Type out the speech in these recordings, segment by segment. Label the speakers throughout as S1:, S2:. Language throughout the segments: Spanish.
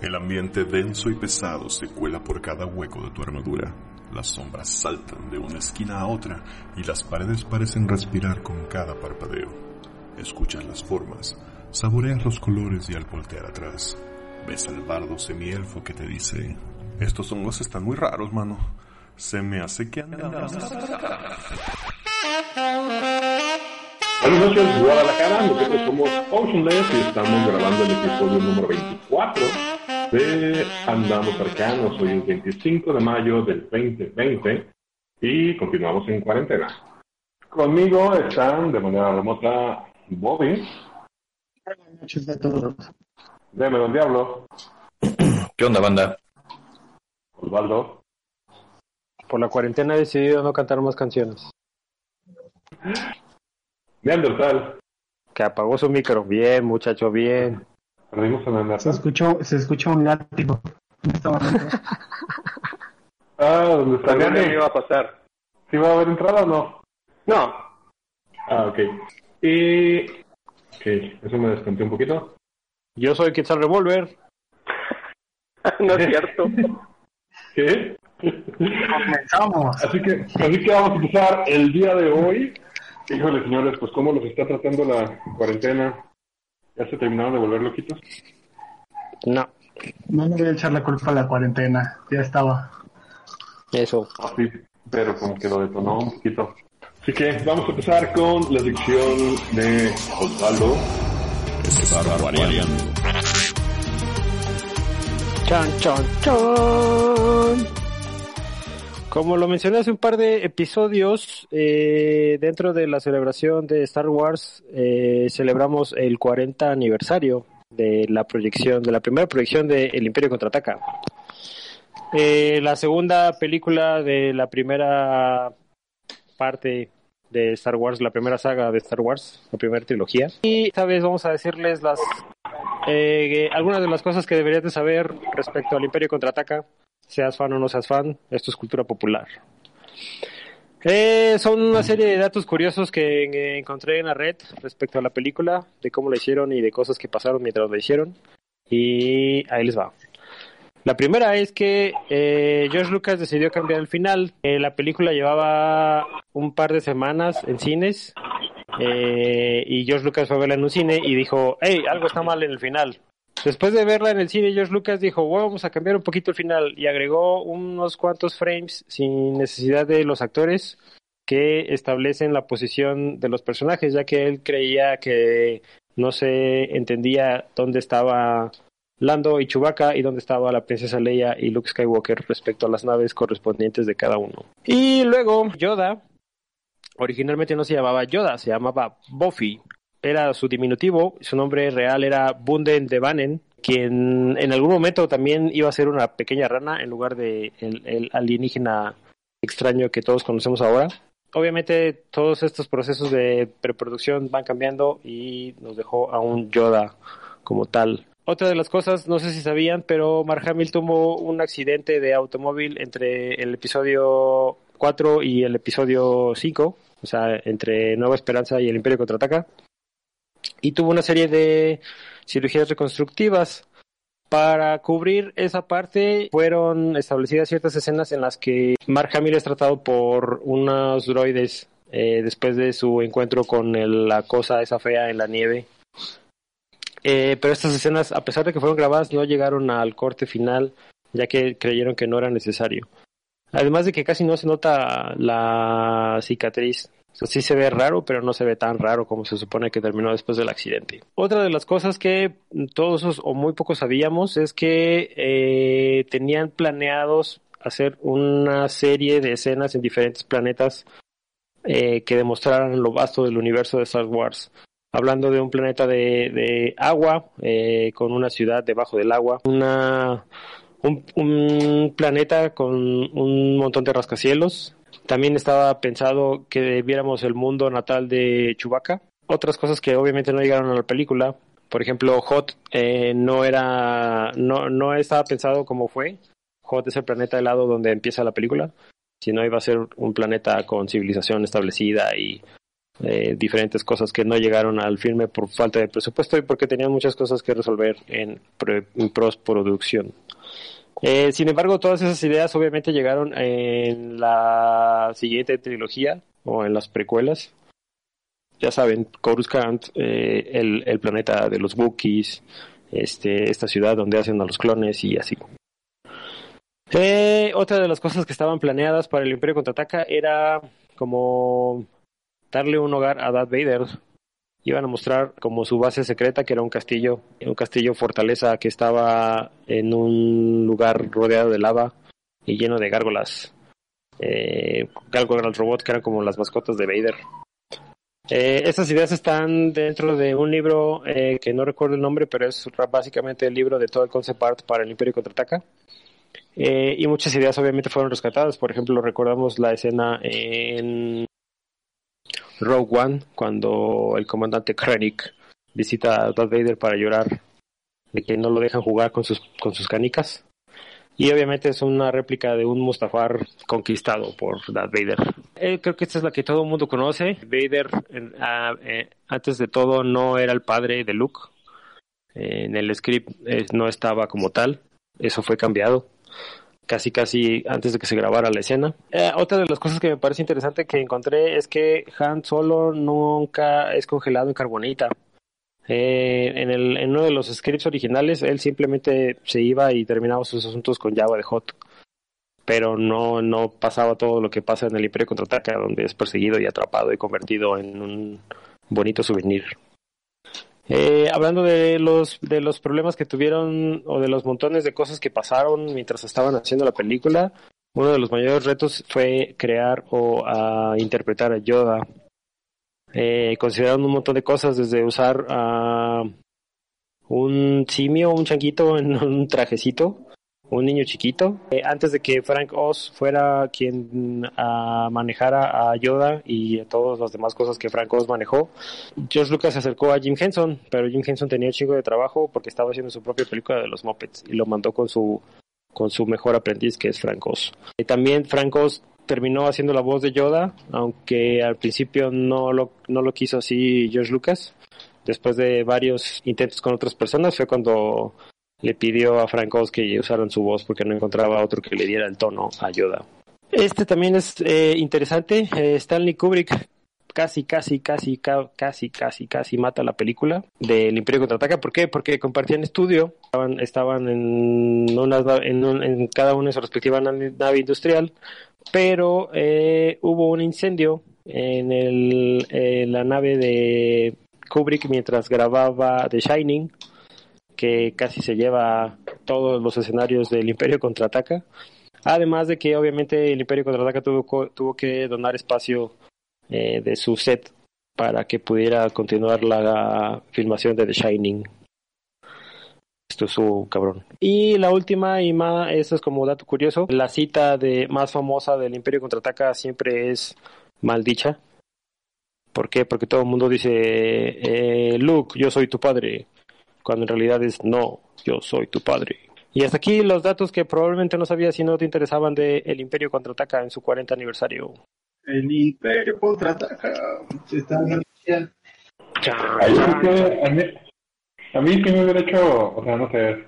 S1: El ambiente denso y pesado se cuela por cada hueco de tu armadura. Las sombras saltan de una esquina a otra y las paredes parecen respirar con cada parpadeo. Escuchas las formas, saboreas los colores y al voltear atrás, ves al bardo semielfo que te dice, estos hongos están muy raros, mano. Se me hace que andamos.
S2: Buenas noches, Guadalajara. Nosotros somos Oceanless y estamos grabando el episodio número 24 de Andamos Arcanos. Hoy es 25 de mayo del 2020 y continuamos en cuarentena. Conmigo están de manera remota Bobby.
S3: Buenas noches a todos.
S2: Deme Don Diablo.
S4: ¿Qué onda, banda?
S2: Osvaldo.
S5: Por la cuarentena he decidido no cantar más canciones.
S2: Neandertal.
S5: Que apagó su micro. Bien, muchacho, bien.
S2: Perdimos a
S3: Se escuchó, se escuchó un látigo. este.
S2: Ah, ¿dónde está
S6: También me
S2: Neandertal?
S6: iba a pasar.
S2: ¿Sí va a haber entrada o no?
S6: No,
S2: Ah, ok. Y... Ok, eso me desconté un poquito.
S5: Yo soy Quetzal Revolver.
S6: no es cierto.
S2: ¿Qué?
S3: Comenzamos.
S2: Así que, así que vamos a empezar el día de hoy. Híjole, señores, pues cómo los está tratando la cuarentena. ¿Ya se terminaron de volver loquitos?
S5: No,
S3: No le voy a echar la culpa a la cuarentena. Ya estaba.
S5: eso.
S2: Sí, pero como que lo detonó un poquito. Así que vamos a empezar con la sección de Osvaldo.
S5: Chan, chan, chan. Como lo mencioné hace un par de episodios, eh, dentro de la celebración de Star Wars, eh, celebramos el 40 aniversario de la proyección, de la primera proyección de El Imperio Contraataca. Eh, la segunda película de la primera parte de Star Wars, la primera saga de Star Wars, la primera trilogía. Y esta vez vamos a decirles las eh, algunas de las cosas que deberías de saber respecto al Imperio Contraataca, seas fan o no seas fan, esto es cultura popular. Eh, son una serie de datos curiosos que encontré en la red respecto a la película, de cómo la hicieron y de cosas que pasaron mientras la hicieron. Y ahí les va. La primera es que eh, George Lucas decidió cambiar el final. Eh, la película llevaba un par de semanas en cines eh, y George Lucas fue a verla en un cine y dijo, hey, algo está mal en el final. Después de verla en el cine, George Lucas dijo, "Bueno, vamos a cambiar un poquito el final y agregó unos cuantos frames sin necesidad de los actores que establecen la posición de los personajes, ya que él creía que no se entendía dónde estaba Lando y Chewbacca y dónde estaba la princesa Leia y Luke Skywalker respecto a las naves correspondientes de cada uno. Y luego Yoda, originalmente no se llamaba Yoda, se llamaba Buffy. Era su diminutivo, su nombre real era Bunden de Banen, quien en algún momento también iba a ser una pequeña rana en lugar de el, alienígena extraño que todos conocemos ahora. Obviamente todos estos procesos de preproducción van cambiando y nos dejó a un Yoda como tal. Otra de las cosas, no sé si sabían, pero Mark tuvo un accidente de automóvil entre el episodio 4 y el episodio 5, o sea, entre Nueva Esperanza y el Imperio Contraataca. Y tuvo una serie de cirugías reconstructivas. Para cubrir esa parte fueron establecidas ciertas escenas en las que Mark Hamill es tratado por unos droides eh, después de su encuentro con la cosa esa fea en la nieve. Eh, pero estas escenas, a pesar de que fueron grabadas, no llegaron al corte final, ya que creyeron que no era necesario. Además de que casi no se nota la cicatriz. O sea, sí se ve raro, pero no se ve tan raro como se supone que terminó después del accidente. Otra de las cosas que todos o muy pocos sabíamos es que eh, tenían planeados hacer una serie de escenas en diferentes planetas eh, que demostraran lo vasto del universo de Star Wars hablando de un planeta de, agua, eh, con una ciudad debajo del agua, una, un, un planeta con un montón de rascacielos. También estaba pensado que viéramos el mundo natal de Chewbacca. Otras cosas que obviamente no llegaron a la película, por ejemplo, Hot eh, no era, no, no estaba pensado como fue. Hot es el planeta helado donde empieza la película, sino iba a ser un planeta con civilización establecida y eh, diferentes cosas que no llegaron al filme por falta de presupuesto y porque tenían muchas cosas que resolver en, en postproducción. Eh, sin embargo, todas esas ideas obviamente llegaron en la siguiente trilogía o en las precuelas. Ya saben, Coruscant, eh, el, planeta de los Wookiees, este, esta ciudad donde hacen a los clones y así. Eh, otra de las cosas que estaban planeadas para el Imperio Contraataca era como darle un hogar a Darth Vader. Iban a mostrar como su base secreta, que era un castillo, un castillo fortaleza que estaba en un lugar rodeado de lava y lleno de gárgolas. Eh, gárgolas robot que eran como las mascotas de Vader. Eh, estas ideas están dentro de un libro eh, que no recuerdo el nombre, pero es básicamente el libro de todo el concept art para el Imperio Contraataca. Eh, y muchas ideas obviamente fueron rescatadas. Por ejemplo, recordamos la escena en Rogue One, cuando el comandante Krennic visita a Darth Vader para llorar de que no lo dejan jugar con sus, con sus canicas. Y obviamente es una réplica de un Mustafar conquistado por Darth Vader. Eh, creo que esta es la que todo el mundo conoce. Vader, ah, eh, antes de todo, no era el padre de Luke. Eh, en el script no estaba como tal. Eso fue cambiado casi casi antes de que se grabara la escena. Eh, otra de las cosas que me parece interesante que encontré es que Han Solo nunca es congelado en carbonita. Eh, en, el, en uno de los scripts originales él simplemente se iba y terminaba sus asuntos con Java de Hot. Pero no, no pasaba todo lo que pasa en el Imperio Contraataca, donde es perseguido y atrapado y convertido en un bonito souvenir. Eh, hablando de los de los problemas que tuvieron o de los montones de cosas que pasaron mientras estaban haciendo la película, uno de los mayores retos fue crear o interpretar a Yoda. Eh, consideraron un montón de cosas, desde usar a un simio, un changuito en un trajecito, un niño chiquito. Eh, antes de que Frank Oz fuera quien ah, manejara a Yoda y todas las demás cosas que Frank Oz manejó, George Lucas se acercó a Jim Henson, pero Jim Henson tenía un chingo de trabajo porque estaba haciendo su propia película de los Muppets y lo mandó con su con su mejor aprendiz que es Frank Oz. Y también Frank Oz terminó haciendo la voz de Yoda, aunque al principio no lo, no lo quiso así George Lucas. Después de varios intentos con otras personas fue cuando le pidió a Frank Oz que usaran su voz porque no encontraba otro que le diera el tono a Yoda. Este también es eh, interesante. Eh, Stanley Kubrick casi, casi, casi, ca- casi, casi, casi mata la película del Imperio Contraataca. ¿Por qué? Porque compartían estudio. Estaban, en, unas na- en, en cada una de su respectiva na- nave industrial, pero eh, hubo un incendio en, el, en la nave de Kubrick mientras grababa The Shining, que casi se lleva todos los escenarios del Imperio Contraataca. Además de que obviamente el Imperio Contraataca tuvo, tuvo que donar espacio eh, de su set para que pudiera continuar la filmación de The Shining. Esto es su cabrón. Y la última, y más, esto es como dato curioso, la cita de más famosa del Imperio Contraataca siempre es maldicha. ¿Por qué? Porque todo el mundo dice, eh, Luke, yo soy tu padre, cuando en realidad es, no, yo soy tu padre. Y hasta aquí los datos que probablemente no sabías si no te interesaban de El Imperio Contraataca en su 40 aniversario.
S3: El Imperio contraataca. Se está
S2: que a mí, a mí sí me hubiera hecho, o sea, no sé.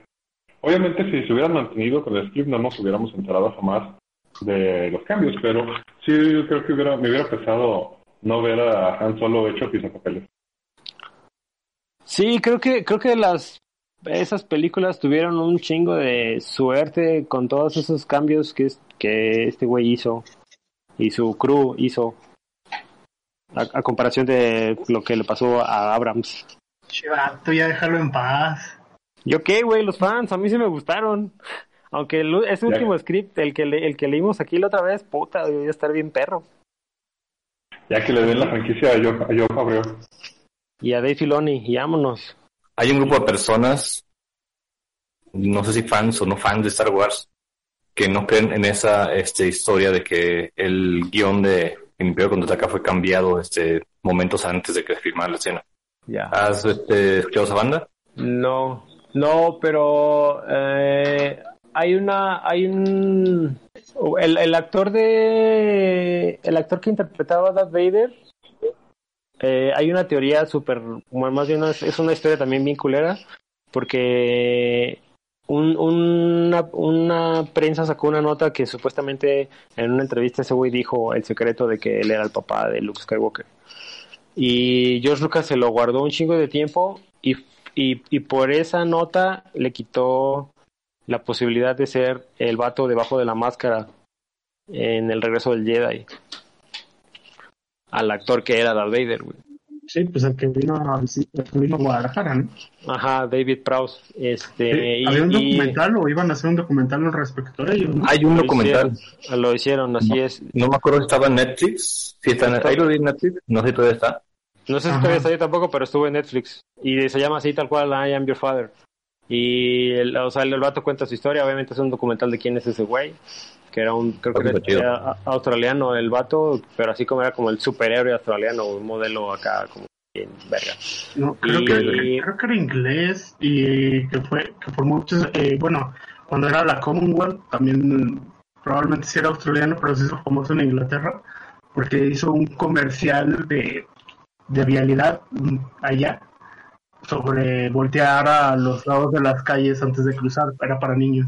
S2: Obviamente si se hubieran mantenido con el script no nos hubiéramos enterado jamás de los cambios, pero sí yo creo que hubiera, me hubiera pesado no ver a Han Solo hecho pisapapeles.
S5: Sí, creo que creo que las esas películas tuvieron un chingo de suerte con todos esos cambios que es- que este güey hizo y su crew hizo a, a comparación de lo que le pasó a Abrams.
S3: Chivato, ya déjalo en paz.
S5: Yo qué, güey, los fans, a mí sí me gustaron. Aunque el, ese
S2: Ya.
S5: último script, el que le- el que leímos aquí la otra vez, puta, debería estar bien perro.
S2: Ya que le den la franquicia a Joe, a Joe Favreau.
S5: Y a Dave Filoni, y vámonos.
S4: Hay un grupo de personas, no sé si fans o no fans de Star Wars, que no creen en esa este, historia de que el guion de El Imperio Contraataca fue cambiado este, momentos antes de que se filmara la escena.
S5: Ya.
S4: ¿Has este, escuchado esa banda?
S5: No, no, pero eh, hay una, hay un, el, el actor de, el actor que interpretaba a Darth Vader, eh, hay una teoría súper, más bien es, una historia también bien culera, porque un, una, prensa sacó una nota que supuestamente en una entrevista ese güey dijo el secreto de que él era el papá de Luke Skywalker. Y George Lucas se lo guardó un chingo de tiempo y, y por esa nota le quitó la posibilidad de ser el vato debajo de la máscara en el regreso del Jedi al actor que era Darth Vader, güey.
S3: Sí, pues el que vino, a- el que vino a Guadalajara, ¿no?
S5: Ajá, David Prowse. Este,
S3: Sí,
S5: y-
S3: Había un
S5: y
S3: documental o iban a hacer un documental al respecto de ellos, ¿no?
S4: Hay un
S5: lo
S4: documental.
S5: hicieron, lo hicieron, así es.
S4: No me acuerdo si estaba en Netflix. Si está en, ahí lo vi en Netflix. No sé si todavía está.
S5: No sé si
S3: Ajá.
S5: todavía está ahí tampoco, pero estuvo en Netflix. Y se llama así tal cual, I Am Your Father. Y el, o sea, el, el vato cuenta su historia, obviamente es un documental de quién es ese güey, que era un, creo que
S4: Está
S5: era, australiano el vato, pero así como era como el superhéroe australiano, un modelo acá como bien verga.
S3: No, creo,
S5: Y-
S3: que, creo que era inglés y que fue que por muchos, eh, bueno, cuando era la Commonwealth también probablemente sí era australiano, pero se hizo famoso en Inglaterra porque hizo un comercial de, de vialidad mm, allá sobre voltear a los lados de las calles antes de cruzar, era para niños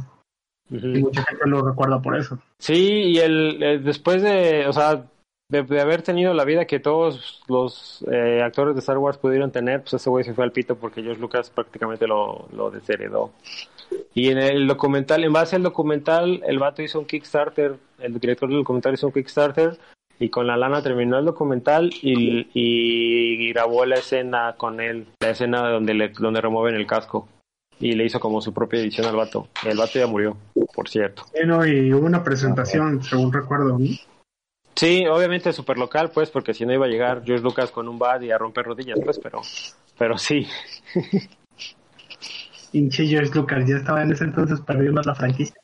S3: Y mucha gente lo recuerda por eso.
S5: Sí, y el, eh, después de, o sea, de, de haber tenido la vida que todos los eh, actores de Star Wars pudieron tener, pues ese güey se fue al pito porque George Lucas prácticamente lo, lo desheredó. Y en el documental, en base al documental, el vato hizo un Kickstarter, el director del documental hizo un Kickstarter y con la lana terminó el documental y, y grabó la escena con él, la escena donde le, donde remueven el casco y le hizo como su propia edición al vato. El vato ya murió, por cierto.
S3: Bueno, y hubo una presentación, según recuerdo, ¿no?
S5: Sí, obviamente super local, pues, porque si no iba a llegar George Lucas con un bad y a romper rodillas, pues, pero, pero sí.
S3: Hinche George Lucas ya estaba en ese entonces perdiendo la franquicia.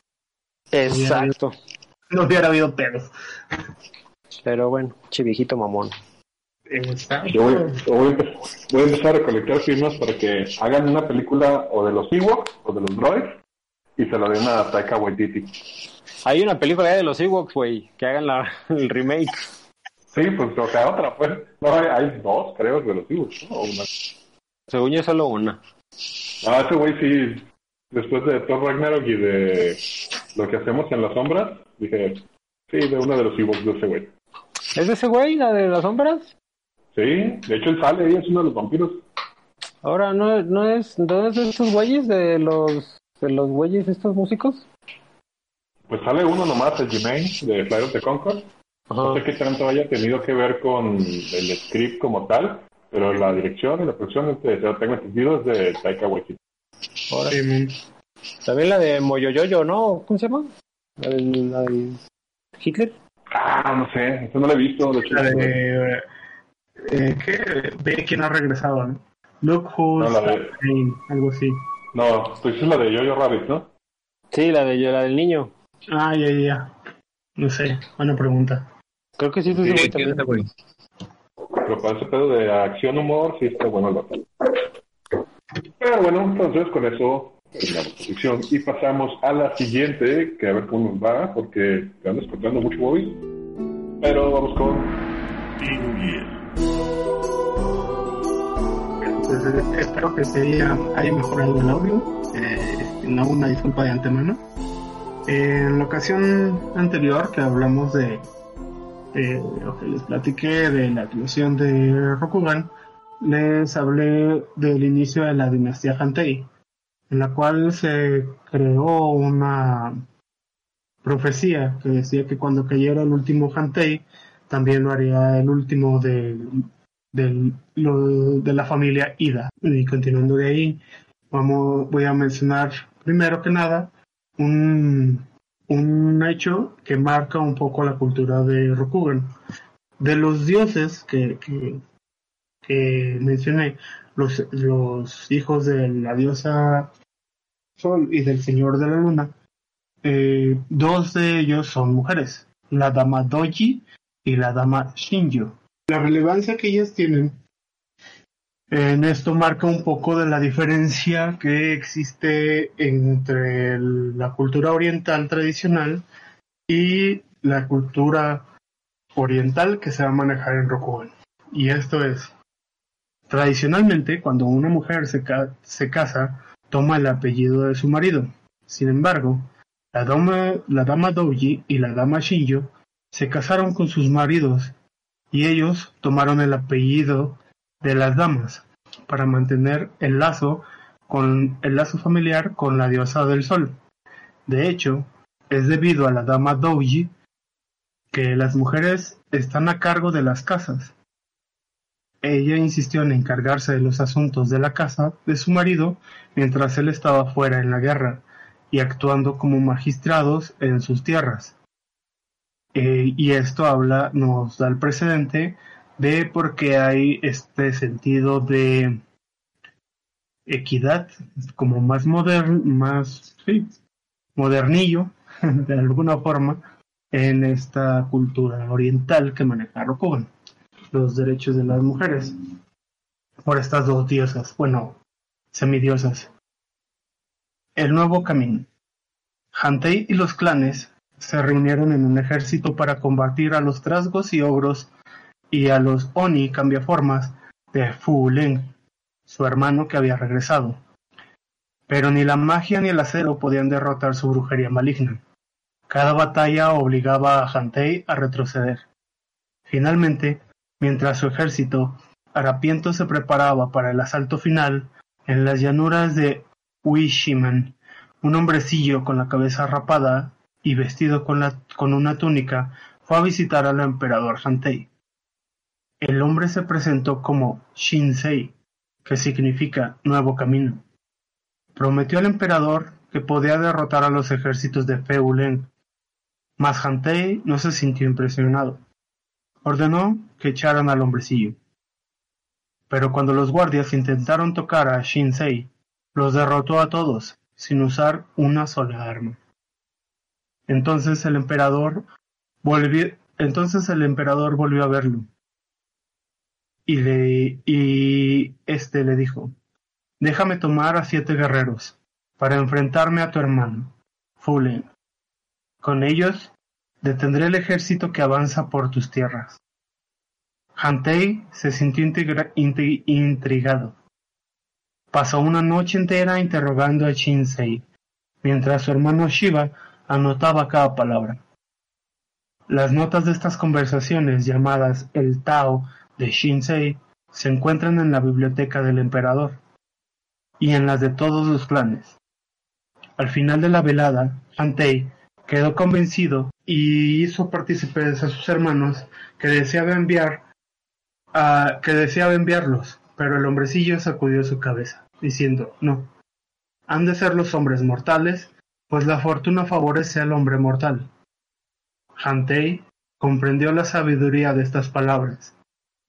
S5: Exacto.
S3: No hubiera habido pedos.
S5: Pero bueno, che viejito mamón.
S2: Yo voy, yo voy a empe- voy a empezar a recolectar firmas para que hagan una película o de los Ewoks o de los droids y se la den a Taika Waititi.
S5: Hay una película ya de los Ewoks, güey, que hagan la, el remake.
S2: Sí, pues o sea, otra, pues. No, hay, hay dos, creo, de los Ewoks, ¿no? Una.
S5: Según yo, solo una.
S2: Ah, ese güey sí, después de Thor Ragnarok y de lo que hacemos en las sombras, dije, sí, de uno de los Ewoks de ese güey.
S5: ¿Es de ese güey, la de las sombras?
S2: Sí, de hecho él sale ahí, es uno de los vampiros.
S5: Ahora, ¿no, no es, no es de estos güeyes, de los, de los güeyes, estos músicos?
S2: Pues sale uno nomás, el Jermaine, de Flight of the Concord. No sé qué tanto haya tenido que ver con el script como tal, pero la dirección y la producción, este, ya tengo entendido, es de Taika Waititi.
S5: Ahora.
S3: Sí.
S5: También la de Moyoyoyo, ¿no? ¿Cómo se llama? La del, la del Hitler.
S2: Ah, no sé, eso no lo he visto. De hecho,
S3: La de. Eh, ¿Qué? De quién ha regresado, ¿no? Look who's
S2: No, la de-
S3: Pain, algo así.
S2: No, tú dices la de Jojo Rabbit, ¿no?
S5: Sí, la de la del niño.
S3: Ah, ya, ya, ya. No sé, buena pregunta.
S5: Creo que sí, es ese güey también.
S2: Pero para ese pedo de acción, humor, sí está bueno el. Pero bueno, entonces con eso terminamos la sección y pasamos a la siguiente, que a ver cómo nos va, porque andas contando mucho móvil. Pero vamos con
S3: Eh, espero que se haya, mejorado el audio. Eh, no una disculpa de antemano. En la ocasión anterior que hablamos de, de o que les platiqué de la creación de Rokugan, les hablé del inicio de la dinastía Hantei, en la cual se creó una profecía que decía que cuando cayera el último Hantei, también lo haría el último de, del- lo- de la familia Ida. Y continuando de ahí, vamos, voy a mencionar primero que nada un, un hecho que marca un poco la cultura de Rokugan. De los dioses que, que, mencioné, los, los hijos de la diosa Sol y del señor de la luna, eh, dos de ellos son mujeres, la dama Doji y la dama Shinjo. La relevancia que ellas tienen en esto marca un poco de la diferencia que existe entre la cultura oriental tradicional y la cultura oriental que se va a manejar en Rokugan. Y esto es, Tradicionalmente, cuando una mujer se, ca- se casa, toma el apellido de su marido. Sin embargo, la dama, la dama Douji y la dama Shinjo se casaron con sus maridos y ellos tomaron el apellido de las damas para mantener el lazo con el lazo familiar con la diosa del sol. De hecho, es debido a la dama Douji que las mujeres están a cargo de las casas. Ella insistió en encargarse de los asuntos de la casa de su marido mientras él estaba fuera en la guerra y actuando como magistrados en sus tierras. Eh, y esto habla, nos da el precedente de por qué hay este sentido de equidad, como más moderno, más modernillo, de alguna forma, en esta cultura oriental que maneja los derechos de las mujeres, por estas dos diosas, bueno, semidiosas. El nuevo camino. Hantei y los clanes se reunieron en un ejército para combatir a los trasgos y ogros y a los Oni cambiaformas de Fu Leng, su hermano que había regresado. Pero ni la magia ni el acero podían derrotar su brujería maligna. Cada batalla obligaba a Hantei a retroceder. Finalmente, mientras su ejército harapiento se preparaba para el asalto final, en las llanuras de Uishiman, un hombrecillo con la cabeza rapada y vestido con, una túnica fue a visitar al emperador Hantei. El hombre se presentó como Shinsei, que significa nuevo camino. Prometió al emperador que podía derrotar a los ejércitos de Feulen, mas Hantei no se sintió impresionado. Ordenó que echaran al hombrecillo. Pero cuando los guardias intentaron tocar a Shinsei, los derrotó a todos, sin usar una sola arma. Entonces el emperador volvió, entonces el emperador volvió a verlo. Y este le dijo, déjame tomar a siete guerreros para enfrentarme a tu hermano, Fulen. Con ellos detendré el ejército que avanza por tus tierras. Hantei se sintió intrigado. Pasó una noche entera interrogando a Shinsei, mientras su hermano Shiva anotaba cada palabra. Las notas de estas conversaciones, llamadas el Tao de Shinsei, se encuentran en la biblioteca del emperador y en las de todos los clanes. Al final de la velada, Hantei quedó convencido y hizo partícipes a sus hermanos que deseaba enviar a, que deseaba enviarlos, pero el hombrecillo sacudió su cabeza, diciendo no. Han de ser los hombres mortales, pues la fortuna favorece al hombre mortal. Hantei comprendió la sabiduría de estas palabras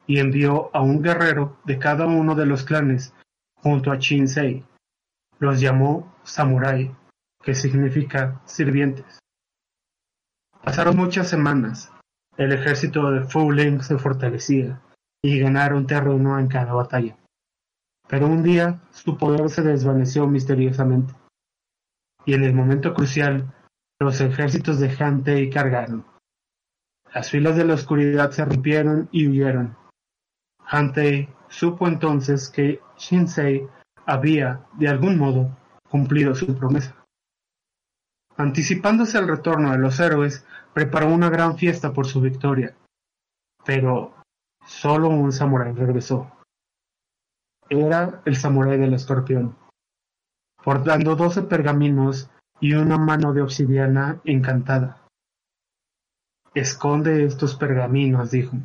S3: y envió a un guerrero de cada uno de los clanes junto a Shinsei. Los llamó samurai, que significa sirvientes. Pasaron muchas semanas. El ejército de Fu Leng se fortalecía y ganaron terreno en cada batalla. Pero un día su poder se desvaneció misteriosamente. Y en el momento crucial, los ejércitos de Hantei cargaron. Las filas de la oscuridad se rompieron y huyeron. Hantei supo entonces que Shinsei había, de algún modo, cumplido su promesa. Anticipándose al retorno de los héroes, preparó una gran fiesta por su victoria. Pero solo un samurái regresó. Era el samurái del escorpión, portando doce pergaminos y una mano de obsidiana encantada. Esconde estos pergaminos, dijo,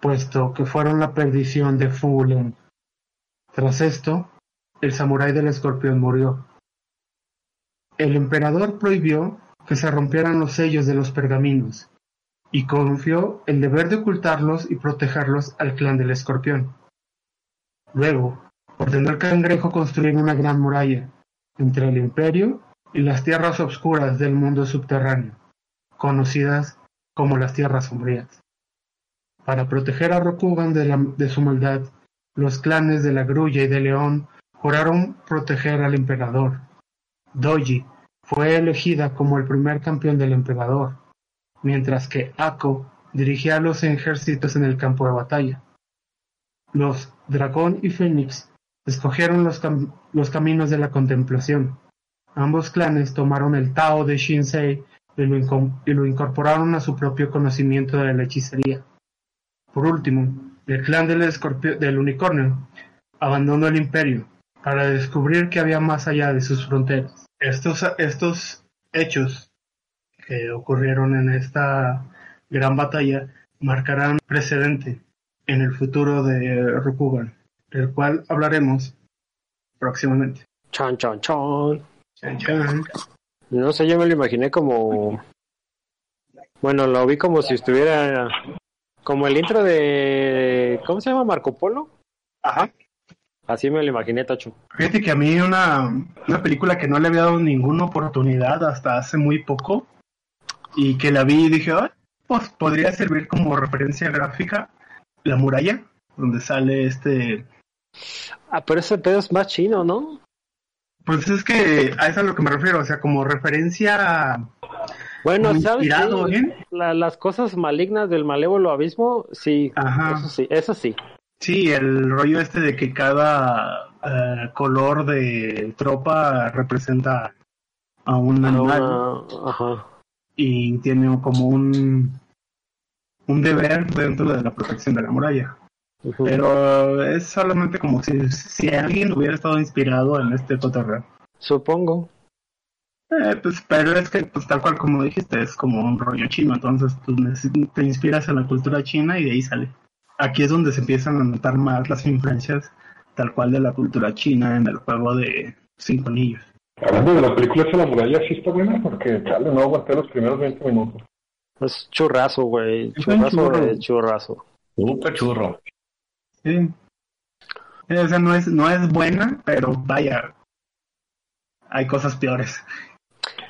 S3: puesto que fueron la perdición de Fulen. Tras esto, el samurái del escorpión murió. El emperador prohibió que se rompieran los sellos de los pergaminos y confió el deber de ocultarlos y protegerlos al clan del escorpión. Luego, ordenó al cangrejo construir una gran muralla entre el imperio y las tierras obscuras del mundo subterráneo, conocidas como las tierras sombrías. Para proteger a Rokugan de, su maldad, los clanes de la Grulla y de León juraron proteger al emperador. Doji fue elegida como el primer campeón del emperador, mientras que Ako dirigía a los ejércitos en el campo de batalla. los Dragón y Fénix escogieron los, cam- los caminos de la contemplación. Ambos clanes tomaron el Tao de Shinsei y lo, y lo incorporaron a su propio conocimiento de la hechicería. Por último, el clan del, del unicornio abandonó el imperio para descubrir que había más allá de sus fronteras. Estos, estos hechos que ocurrieron en esta gran batalla marcarán precedente en el futuro de Rokugan, del cual hablaremos próximamente.
S5: Chan, chan, chan.
S3: Chan, chan.
S5: No sé, yo me lo imaginé como. Bueno, lo vi como si estuviera. Como el intro de. ¿Cómo se llama? Marco Polo.
S3: Ajá.
S5: Así me lo imaginé, Tacho.
S3: Fíjate que a mí una, una película que no le había dado ninguna oportunidad hasta hace muy poco y que la vi y dije, "Ay, pues podría servir como referencia gráfica La muralla, donde sale este...
S5: Ah, pero ese pedo es más chino, ¿no?
S3: Pues es que a eso es a lo que me refiero, o sea, como referencia
S5: Bueno.
S3: ¿eh?
S5: La- las cosas malignas del malévolo abismo, sí.
S3: Ajá.
S5: Eso sí, eso sí.
S3: Sí, el rollo este de que cada eh, color de tropa representa a un animal
S5: Ajá.
S3: y tiene como un un deber dentro de la protección de la muralla. Pero es solamente como si, si alguien hubiera estado inspirado en este cotorreo.
S5: Supongo.
S3: Eh, pues, pero es que, pues tal cual como dijiste, es como un rollo chino, entonces pues, neces- te inspiras en la cultura china y de ahí sale. Aquí es donde se empiezan a notar más las influencias tal cual de la cultura china en el juego de Cinco Anillos.
S2: Hablando de la película esa La Muralla, sí está buena porque, chale, no aguanté los primeros 20 minutos.
S5: Es churrazo, güey. Churrazo de churrazo.
S4: Churro.
S3: Sí. O sea, no es, no es buena, pero vaya, hay cosas peores.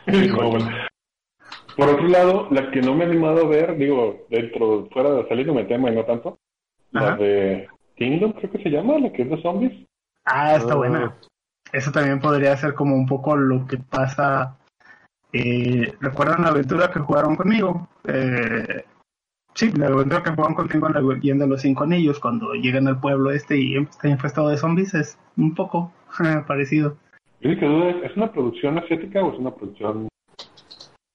S2: No, bueno. Por otro lado, la que no me he animado a ver, digo, dentro, fuera de saliéndome tema y no tanto, la
S3: Ajá.
S2: de Kingdom, creo que se llama, la que es de zombies.
S3: Ah, está
S5: Ah.
S3: buena. Eso también podría ser como un poco lo que pasa. Eh, ¿Recuerdan la aventura que jugaron conmigo? Eh, sí, la aventura que la leyenda de los cinco anillos, cuando llegan al pueblo este y está infestado de zombies, es un poco parecido.
S2: Yo sí que duda, ¿es una producción asiática o es una producción...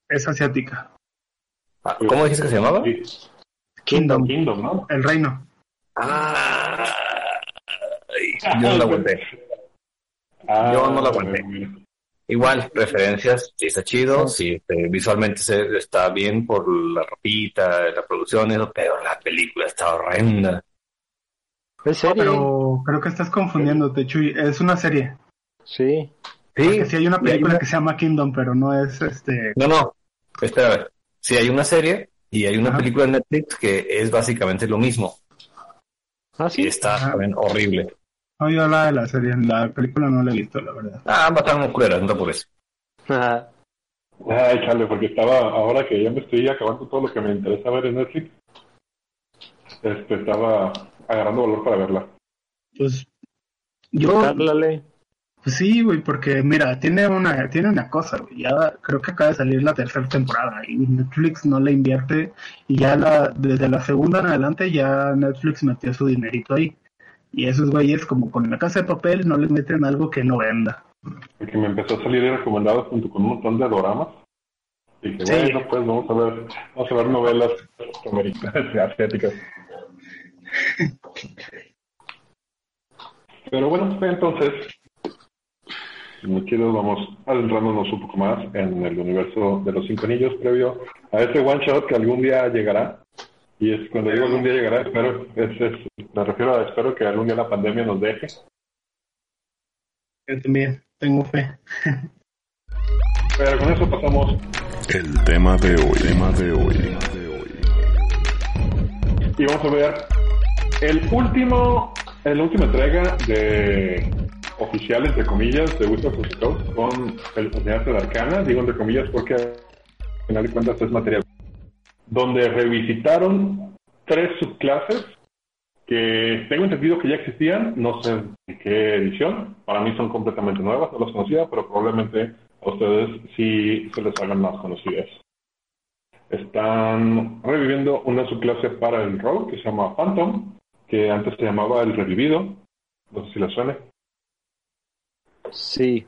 S3: Es asiática.
S4: Ah, ¿Cómo dijiste que se llamaba?
S2: Sí,
S3: Kingdom,
S2: Kingdom, ¿no?
S3: el reino.
S4: Ah, yo no la aguanté.
S2: Ah,
S4: Yo no la aguanté. Igual, referencias, sí está chido, sí, este, visualmente se, está bien por la ropita, la producción, y eso, pero la película está horrenda.
S5: ¿Es serie?
S3: Pero creo que estás confundiéndote, Chuy. Es una serie.
S5: Sí.
S3: Porque sí hay una
S4: y hay
S3: película
S4: una-
S3: que se llama Kingdom, pero no es este.
S4: No, no, espera, a ver. Sí hay una serie y hay una
S3: Ajá.
S4: película en Netflix que es básicamente lo mismo
S5: Ah,
S4: y
S5: sí.
S4: está
S3: Ajá.
S4: también horrible.
S3: No, yo la de la serie. La película no la he visto, la verdad.
S4: Ah, ambas están muy culeras, no apures.
S5: Ah,
S2: Ay, chale, porque estaba, ahora que ya me estoy acabando todo lo que me interesa ver en Netflix, este, estaba agarrando valor para verla.
S3: Pues yo,
S5: háblale.
S3: pues sí, güey, porque mira, tiene una, tiene una cosa, güey. Ya creo que acaba de salir la tercera temporada y Netflix no le invierte y ya la, desde la segunda en adelante ya Netflix metió su dinerito ahí. Y esos güeyes como con la casa de papel no les meten algo que no venda.
S2: Porque me empezó a salir recomendado junto con un montón de doramas. Y dije,
S3: Sí.
S2: bueno, pues vamos a ver, vamos a ver novelas americanas, asiáticas. Pero bueno, entonces, si no quiero, vamos adentrándonos un poco más en el universo de los cinco anillos previo a ese one shot que algún día llegará. Y es cuando digo algún día llegará, espero, es, es- me refiero a espero que algún día la pandemia nos deje.
S3: Yo también tengo fe.
S2: Pero con eso pasamos
S1: El tema de hoy, tema de hoy.
S2: y vamos a ver el último, la última entrega de oficial, entre comillas, de Wizards of the Coast con el fascinante de Arcana, digo entre comillas porque al final de cuentas es material, donde revisitaron tres subclases que tengo entendido que ya existían, no sé en qué edición, para mí son completamente nuevas, no las conocía, pero probablemente a ustedes sí se les hagan más conocidas. Están reviviendo una subclase para el rogue que se llama Phantom, que antes se llamaba El Revivido. No sé si la suena.
S5: Sí.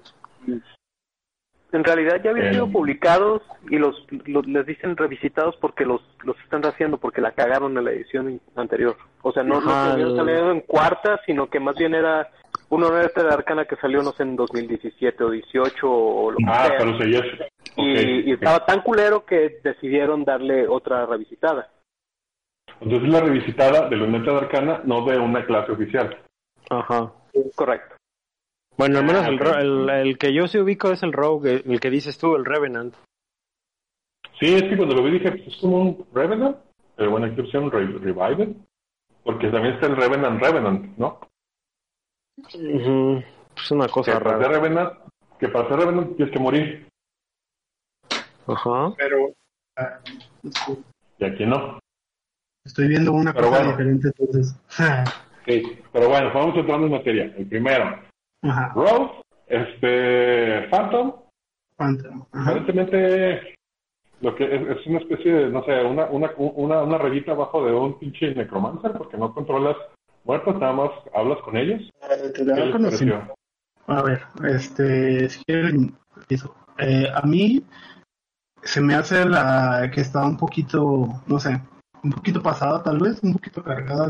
S6: En realidad ya habían
S2: Eh.
S6: sido publicados y los, los- les dicen revisitados porque los los están haciendo porque la cagaron en la edición anterior. O sea, no, no
S5: Ajá,
S6: habían
S5: el-
S6: salido en cuarta, sino que más bien era uno era de Arcana que salió no sé en 2017 o 18 o lo que
S2: Ah,
S6: sea.
S2: pero seguías.
S6: y, y estaba tan culero que decidieron darle otra revisitada.
S2: Entonces la revisitada de Luneta de Arcana, no de una clase oficial.
S5: Ajá.
S6: Correcto.
S5: Bueno, al menos
S2: Ah,
S5: el,
S2: ok.
S5: ro- el, el que yo sí ubico es el Rogue, el que dices tú, el Revenant.
S2: Sí, es que cuando lo vi dije, pues es como un Revenant, pero bueno, aquí pusieron Re Revival, porque también está el Revenant Revenant, ¿no?
S5: Ujú. Es una
S2: Que
S5: cosa
S2: para ser
S5: rara.
S2: Revenant, que para ser Revenant tienes que morir,
S5: Ajá.
S3: Pero ah,
S2: y aquí no.
S3: estoy viendo una
S2: Pero
S3: cosa
S2: bueno.
S3: diferente entonces.
S2: Sí, pero bueno, vamos entrando en materia. El primero,
S3: Ajá.
S2: Rose, este, Phantom,
S3: Phantom. Ajá.
S2: aparentemente lo que es, es una especie de, no sé, una, una, una, una rayita abajo de un pinche necromancer, porque no controlas muertos, nada más hablas con ellos.
S3: Eh. A ver, este, si quieren, eso. Eh, a mí se me hace la que está un poquito, no sé, un poquito pasada tal vez, un poquito cargada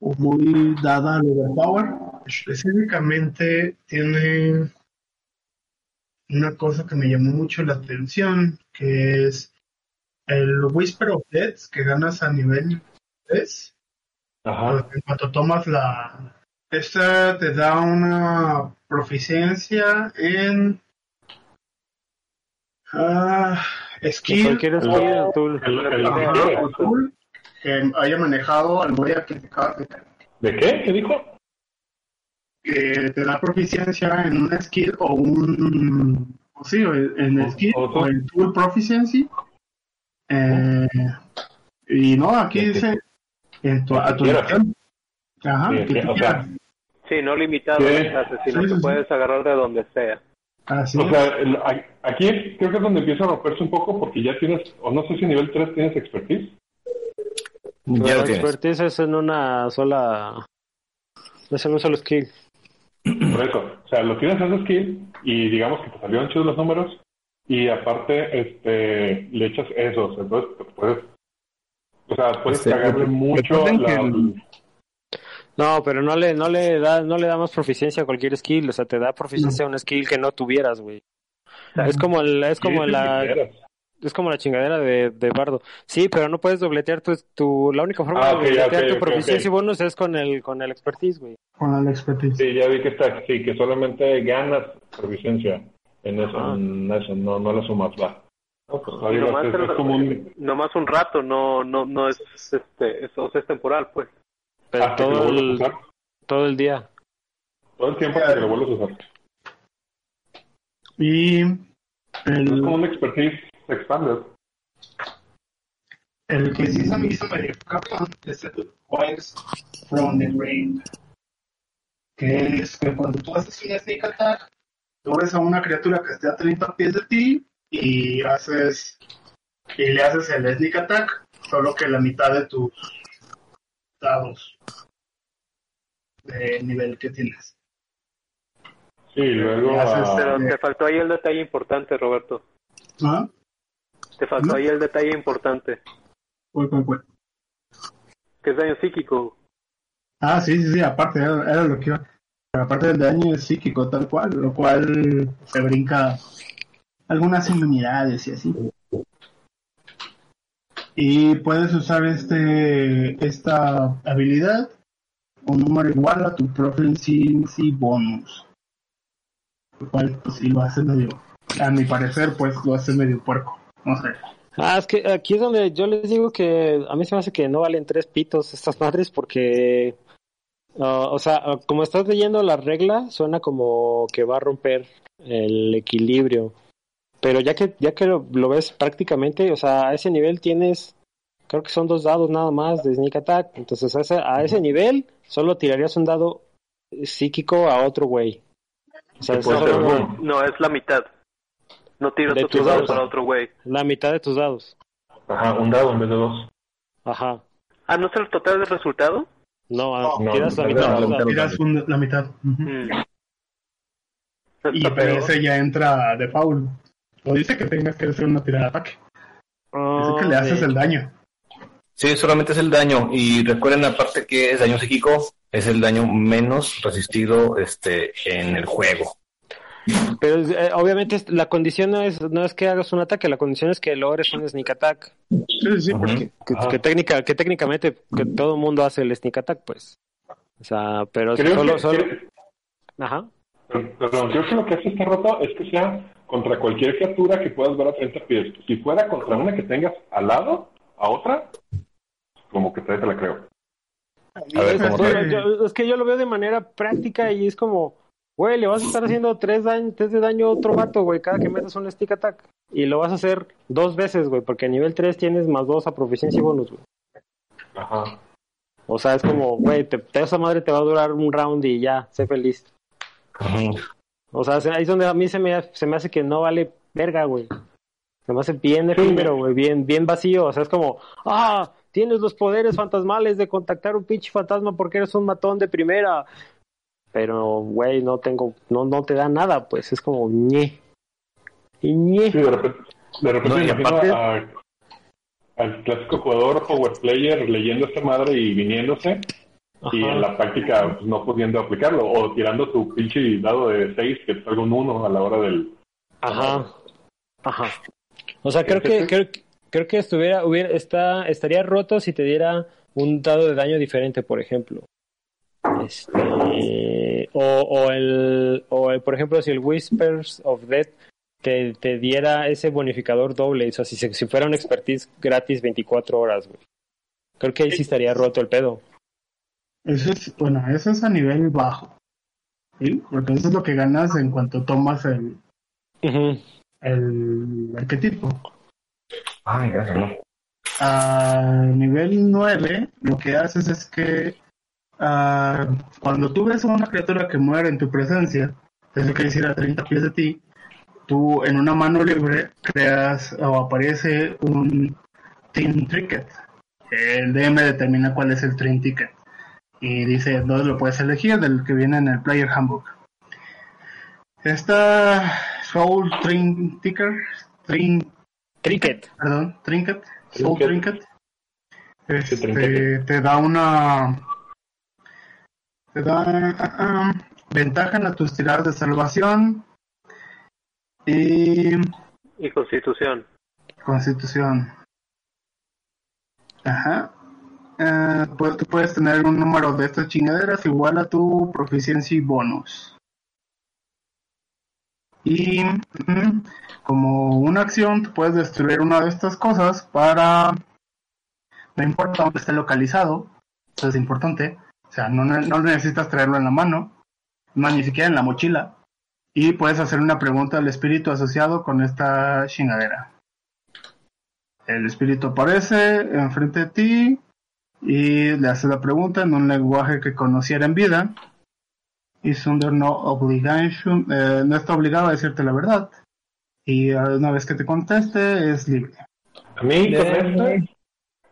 S3: o muy dada al overpower. Específicamente tiene una cosa que me llamó mucho la atención, que es el Whisper of Death que ganas a nivel 3.
S2: Ajá.
S3: En cuanto tomas la... Esta te da una proficiencia en... ah, skill
S2: El- el-
S3: ajá,
S2: el-
S3: que haya manejado al que. ¿De
S2: qué? ¿Qué dijo?
S3: Que te da proficiencia en un skill o un... O sí, o en el
S2: O-
S3: skill
S2: o
S3: o el tool proficiency. Eh, y no, aquí dice en tu, a tu. Ajá,
S2: Sí,
S3: que
S2: sí,
S3: tú
S2: o sea,
S3: quieras.
S6: Sí, no limitado
S2: Sí.
S6: a clases, sino
S3: Sí, sí,
S6: que
S3: sí.
S6: puedes agarrar de donde sea.
S3: Así
S2: O sea, el- a- aquí creo que es donde empieza a romperse un poco porque ya tienes, o no sé si nivel 3 tienes expertise.
S4: Ya lo tienes.
S5: expertise es en una sola. Es en un solo skill.
S2: Por eso, o sea, lo tienes ese skill y digamos que te salieron chidos los números y aparte este le echas esos, entonces puedes, o sea, puedes
S4: Este,
S2: cagarle mucho la,
S4: el-
S5: No, pero no le, no le da, no le da más proficiencia a cualquier skill, o sea, te da proficiencia a un skill que no tuvieras, güey. Es como el, es como la. Es como la chingadera de, de Bardo. Sí, pero no puedes dobletear tu, tu la única forma
S2: Ah,
S5: de dobletear tu proficiencia y bonus es con el, con el expertise, güey.
S3: Con la expertise.
S2: Sí, ya vi que está, sí, que solamente ganas proficiencia en eso,
S5: Ajá.
S2: en eso no, no la sumas, va. No, pues,
S6: nomás,
S2: es, es como un,
S6: nomás un rato, no no no es este eso es temporal, pues.
S5: Pero
S2: hasta lo
S5: todo el,
S2: usar,
S5: todo el día.
S2: todo el tiempo que lo vuelvas a usar.
S3: Y
S2: Es
S3: el,
S2: como un expertise expanded.
S3: el que sí se me hizo medio cabrón es el Wires from the Grave. Que es que cuando tú haces un sneak attack, tú ves a una criatura que esté a 30 pies de ti y haces y le haces el sneak attack, solo que la mitad de tus dados de nivel que tienes.
S2: Sí, luego
S3: Ya haces-
S2: ah,
S6: Pero
S3: Eh.
S6: te faltó ahí el detalle importante, Roberto.
S3: ¿Ah?
S6: Te faltó
S3: ¿No?
S6: ahí el detalle importante,
S3: ¿Cuál, cuál, cuál?
S6: que es daño psíquico.
S3: Ah, sí, sí, sí, aparte, era, era lo que iba. Pero aparte del daño psíquico, tal cual, lo cual se brinca algunas inmunidades y así. Y puedes usar este esta habilidad un número igual a tu proficiency bonus. Lo cual, pues sí, lo hace medio, a mi parecer, pues lo hace medio puerco. No sé.
S5: Ah, es que aquí es donde yo les digo que a mí se me hace que no valen tres pitos estas madres porque, ah, o sea, como estás leyendo la regla, suena como que va a romper el equilibrio. Pero ya que ya que lo, lo ves prácticamente, o sea, a ese nivel tienes, creo que son dos dados nada más de sneak attack. Entonces a ese, a ese nivel solo tirarías un dado psíquico a otro güey. O sea.
S6: No, es la mitad. No tiras
S5: De
S6: otro
S5: tus
S6: dado
S5: dados.
S6: para otro güey.
S5: la mitad de tus dados.
S2: Ajá, un dado en vez de dos.
S5: Ajá.
S6: Ah, ¿no es el total del resultado?
S5: No,
S2: No,
S5: tiras la
S2: no,
S5: mitad.
S3: Tiras un- la mitad.
S6: Mm.
S3: Y pero ese ya entra de foul. O dice que tengas que hacer una tirada de ataque. Dice que le haces
S5: de-
S3: el daño.
S4: Sí, solamente es el daño. Y recuerden aparte que es daño psíquico, es el daño menos resistido este en el juego.
S5: Pero eh, obviamente la condición no es, no es que hagas un ataque, la condición es que logres un sneak attack.
S3: Sí, sí, porque
S5: Que, que técnica, que técnicamente que todo el mundo hace el sneak attack, pues. O sea, pero
S2: Creo
S5: solo,
S2: que-
S5: solo...
S2: creo-
S5: Ajá.
S2: Perdón, creo que lo que hace este roto es que sea contra cualquier criatura que puedas ver a 30 pies. Si fuera contra una que tengas al lado, a otra, como que te la creo.
S4: A ver,
S5: Es,
S4: ¿cómo
S5: bueno,
S4: te-
S5: yo- es que yo lo veo de manera práctica y es como, güey, le vas a estar haciendo tres, daño, tres de daño a otro vato, güey, cada que metas un stick attack. Y lo vas a hacer dos veces, güey, porque a nivel 3 tienes más dos a proficiencia y bonus, güey.
S2: Ajá.
S5: O sea, es como, güey, te, te- esa madre te va a durar un round y ya, sé feliz.
S4: Ujú.
S5: O sea, se- ahí es donde a mí se me, se me hace que no vale verga, güey. Se me hace bien efímero, güey, bien, bien vacío. O sea, es como, ah, tienes los poderes fantasmales de contactar un pinche fantasma porque eres un matón de primera. Pero, güey, no tengo, no, no te da nada, pues es como, ñe. Y ñe.
S2: Sí, de repente, de repente
S4: No,
S2: imagino
S4: aparte-
S2: a- al clásico jugador power player leyendo esta madre y viniéndose y en la práctica pues, no pudiendo aplicarlo o tirando tu pinche dado de 6 que te salga un 1 a la hora del...
S5: Ajá. Ajá. O sea, creo que, creo, que- creo que estuviera, hubiera, está, estaría roto si te diera un dado de daño diferente, por ejemplo. Este, o, o el, o el, por ejemplo, si el Whispers of Death te, te diera ese bonificador doble, o sea, si, si fuera un expertise gratis 24 horas, güey. Creo que ahí sí estaría roto el pedo.
S3: eso es, bueno, eso es a nivel bajo. ¿sí? Porque eso es lo que ganas en cuanto tomas el, el arquetipo.
S4: Ay, gracias, no.
S3: A nivel 9, lo que haces es que ah, cuando tú ves a una criatura que muere en tu presencia, eso quiere decir a 30 pies de ti, tú en una mano libre creas o aparece un Team Ticket. El DM determina cuál es el Team Ticket y dice dónde lo puedes elegir del que viene en el Player Handbook. Esta Soul Trin Ticker, Trin
S5: Cricket.
S3: perdón, Trinket, Soul
S2: Trinket.
S3: Trinket, este, te da una te da ah, ah, ventaja en tus tiradas de salvación y
S6: Y constitución.
S3: constitución. Ajá. Eh, pues tú puedes tener un número de estas chingaderas igual a tu proficiencia y bonus. Y mm, como una acción, tú puedes destruir una de estas cosas para. No importa dónde esté localizado, eso es importante. O sea, no, ne- no necesitas traerlo en la mano, no ni siquiera en la mochila. Y puedes hacer una pregunta al espíritu asociado con esta chingadera. El espíritu aparece enfrente de ti y le hace la pregunta en un lenguaje que conociera en vida. Is under no obligation, eh, no está obligado a decirte la verdad. Y una vez que te conteste, es libre.
S2: A mí con este,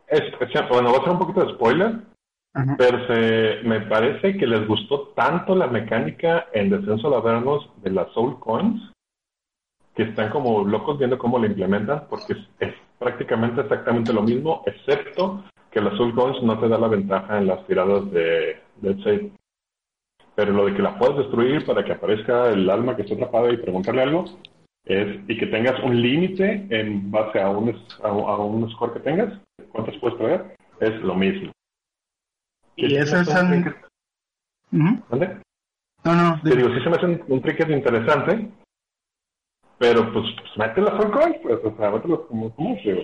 S2: es, es- bueno, voy a hacer un poquito de spoiler, Pero se, me parece que les gustó tanto la mecánica en Descenso al Avernos de las Soul Coins, que están como locos viendo cómo lo implementan, porque es, es prácticamente exactamente lo mismo, excepto que las Soul Coins no te da la ventaja en las tiradas de Dead Save. Pero lo de que la puedas destruir para que aparezca el alma que está atrapada y preguntarle algo, es, y que tengas un límite en base a un, a, a un score que tengas, cuántas puedes traer, es lo mismo.
S3: Y eso es Ujú.
S2: ¿Mande?
S3: No, no,
S2: Te digo, sí se me hace un, un trinket interesante, pero pues, pues mete las Soul Coins, pues, o sea, mételos como, como digo,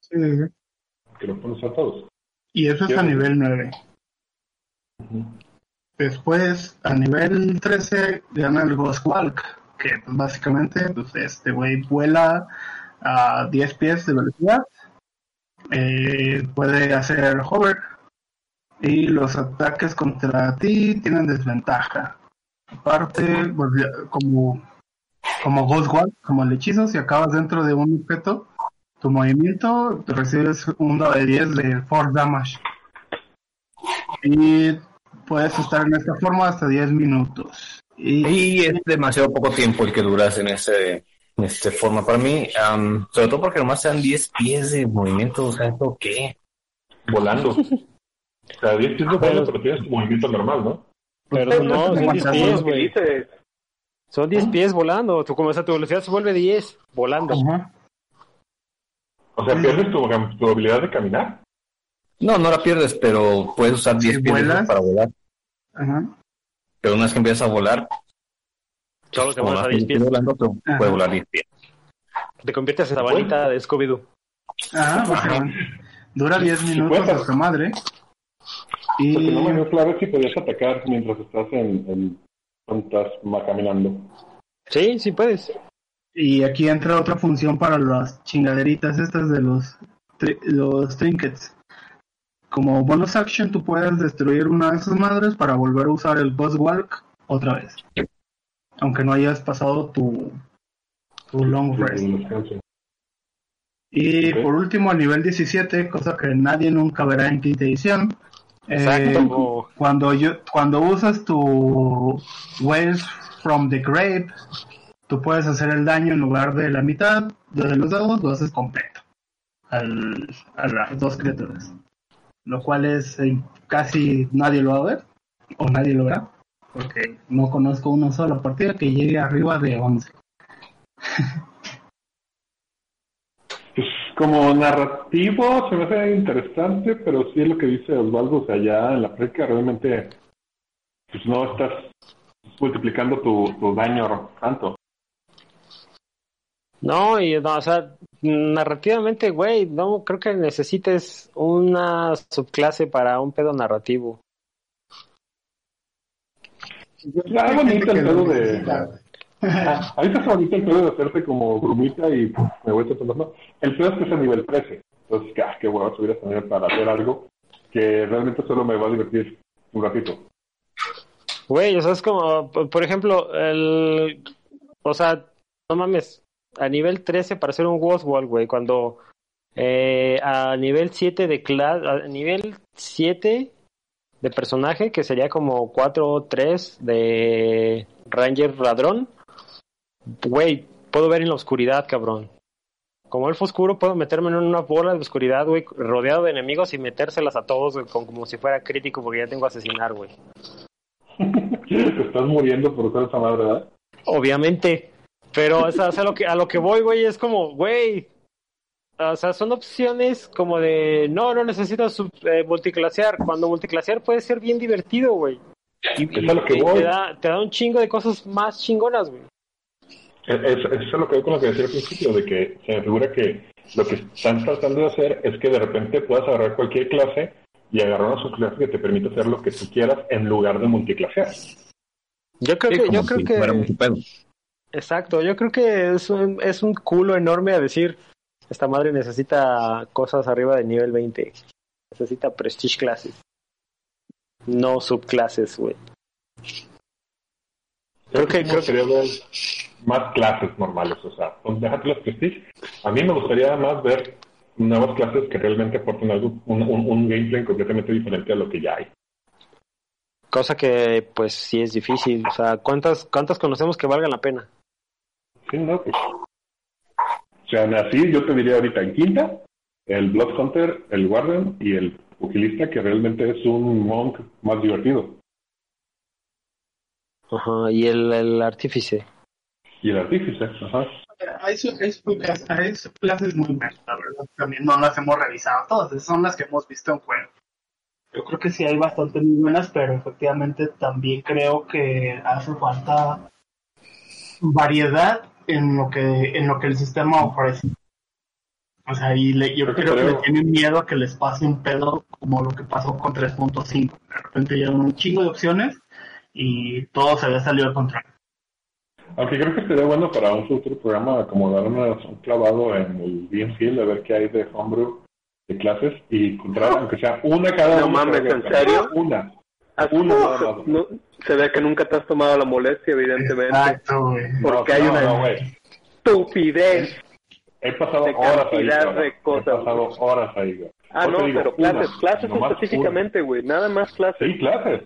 S3: sí, sí,
S2: que los pones a todos.
S3: Y eso es a nivel 9.
S2: Ujú.
S3: Después, a nivel 13, gana el Ghost Walk, que pues, básicamente pues, este güey vuela a 10 pies de velocidad, eh, puede hacer hover y los ataques contra ti tienen desventaja. Aparte, pues, ya- como, como Ghost Walk, como el hechizo, si acabas dentro de un objeto, tu movimiento, te recibes un dado de 10 de force damage. Y puedes estar en esta forma hasta 10 minutos. Y,
S4: Y es demasiado poco tiempo el que duras en ese en esta forma para mí, am, sobre todo porque nomás sean 10 pies de movimiento, o sea, ¿esto qué?
S2: Volando. O sea, 10 pies de vuelo, pero tienes tu movimiento normal, ¿no?
S5: Pero no, son 10
S3: Aguantas
S5: pies, güey. Son 10 pies volando. Tú, como tu velocidad se vuelve 10 volando.
S3: Ajá.
S2: O sea, pierdes tu, tu habilidad de caminar.
S4: No, no la pierdes, pero puedes usar 10
S3: Si
S4: pies
S3: vuelas.
S4: para volar.
S3: Ajá.
S4: Pero una vez que empiezas a volar,
S5: Solo te mueves a
S4: vas
S5: 10 pies.
S4: volando,
S3: Ajá.
S4: puedes volar 10 pies.
S5: Te conviertes en sabanita de Scooby-Doo.
S3: Ajá, básicamente. Dura 10 minutos hasta madre.
S2: Lo que no
S3: Y
S2: me dio claro es si podías atacar mientras estás en, en cuando estás ma- caminando.
S5: Sí, sí puedes.
S3: Y aquí entra otra función para las chingaderitas estas de los, tri- los trinkets. Como bonus action, tú puedes destruir una de esas madres para volver a usar el boss walk otra vez. Aunque no hayas pasado tu, tu long rest. Y por último, a nivel 17, cosa que nadie nunca verá en quinta edición. Eh, cuando, yo, cuando usas tu Waves from the Grave, tú puedes hacer el daño en lugar de la mitad de los dados, lo haces completo al, a las dos criaturas. Lo cual es eh, casi nadie lo va a ver, o nadie lo verá, porque no conozco una sola partida que llegue arriba de 11.
S2: Como narrativo se me hace interesante, pero sí es lo que dice Osvaldo, o sea, ya en la práctica realmente pues no estás multiplicando tu, tu daño tanto.
S5: No, y no, o sea, narrativamente, güey, no creo que necesites una subclase para un pedo narrativo.
S2: Está bonito el pedo de... Ah, Ahorita está bonito el pedo de hacerte como brumita y me voy tratando. El pedo es que es a nivel 13. Entonces, ah, qué huevo subir a ese nivel para hacer algo que realmente solo me va a divertir un ratito.
S5: Güey, o sea, es como, por ejemplo, el. O sea, no mames, a nivel 13 para hacer un Wall, güey, cuando eh, a nivel 7 de clase, a nivel 7 de personaje, que sería como 4 o 3 de Ranger Ladrón, güey, puedo ver en la oscuridad, cabrón. Como elfo oscuro, puedo meterme en una bola de oscuridad, güey, rodeado de enemigos y metérselas a todos, güey, como si fuera crítico, porque ya tengo a asesinar, güey.
S2: Te estás muriendo por usar esa madre, ¿verdad?
S5: Obviamente. Pero o sea, o sea, lo que, a lo que voy, güey, es como, güey. O sea, son opciones como de, no, no necesito sub- eh, multiclasear. Cuando multiclasear puede ser bien divertido, güey. Y,
S2: a lo que
S5: y
S2: voy.
S5: te, da, te da un chingo de cosas más chingonas, güey.
S2: Es, es- eso es lo que voy con lo que decía al principio, de que se me figura que lo que están tratando de hacer es que de repente puedas agarrar cualquier clase y agarrar una subclase que te permita hacer lo que tú quieras en lugar de multiclasear.
S5: Yo creo
S4: Sí,
S5: que, yo creo
S4: si
S5: que,
S4: pedo.
S5: exacto, yo creo que es un, es un culo enorme a decir, esta madre necesita cosas arriba de nivel 20. Necesita prestige classes. No subclases, güey. Creo que, creo que
S2: ver más clases normales, o sea, pues, déjate los prestige. A mí me gustaría más ver nuevas clases que realmente aporten algo, un, un, un gameplay completamente diferente a lo que ya hay.
S5: Cosa que, pues, sí es difícil. O sea, ¿cuántas, cuántas conocemos que valgan la pena?
S2: Sí, no, pues. O sea, así yo te diría ahorita en quinta, el Blood Hunter, el Warden y el Pugilista, que realmente es un monk más divertido.
S5: Ajá, y el, el artífice.
S2: Y el Artífice, ajá.
S3: Hay, su- hay, su- hay su- clases muy buenas, la verdad. También no las hemos revisado todas, esas son las que hemos visto en juego. Yo creo que sí hay bastante muy buenas, pero efectivamente también creo que hace falta variedad en lo que en lo que el sistema ofrece. O sea, y le- yo
S2: Creo que
S3: creo que le tienen miedo a que les pase un pedo como lo que pasó con 3.5. De repente llegan un chingo de opciones y todo se ve salido al contrario.
S2: Aunque creo que sería bueno para un futuro programa como dar una- un clavado en el DMC, de ver qué hay de homebrew de clases y encontrar, aunque sea una cada
S6: No
S2: una.
S6: mames, ¿en serio?
S2: Una. Una,
S6: no,
S2: no,
S6: se ve que nunca te has tomado la molestia, evidentemente.
S3: Exacto, güey.
S6: Porque
S2: No,
S6: hay una
S2: no, güey.
S6: estupidez.
S2: He pasado
S6: de
S2: horas ahí.
S6: cosas,
S2: He pasado horas ahí, güey.
S6: Ah,
S2: No digo,
S6: pero clases, clases
S2: nomás
S6: específicamente, güey. Nada más clases.
S2: Sí, clases.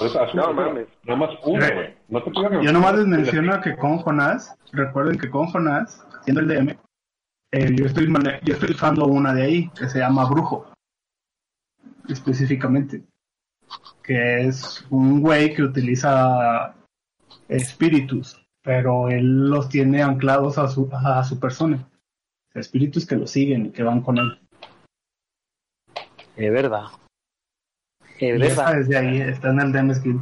S2: Una
S6: No mames.
S2: Nada más una, güey. No te
S3: Yo nomás les menciono que con Jonás, recuerden que con Jonás, haciendo el DM, eh, yo, estoy yo estoy usando una de ahí que se llama Brujo, específicamente, que es un güey que utiliza espíritus, pero él los tiene anclados a su, a su persona. Espíritus que lo siguen y que van con él.
S5: Es verdad. Es
S3: Y
S5: verdad.
S3: desde ahí está en el.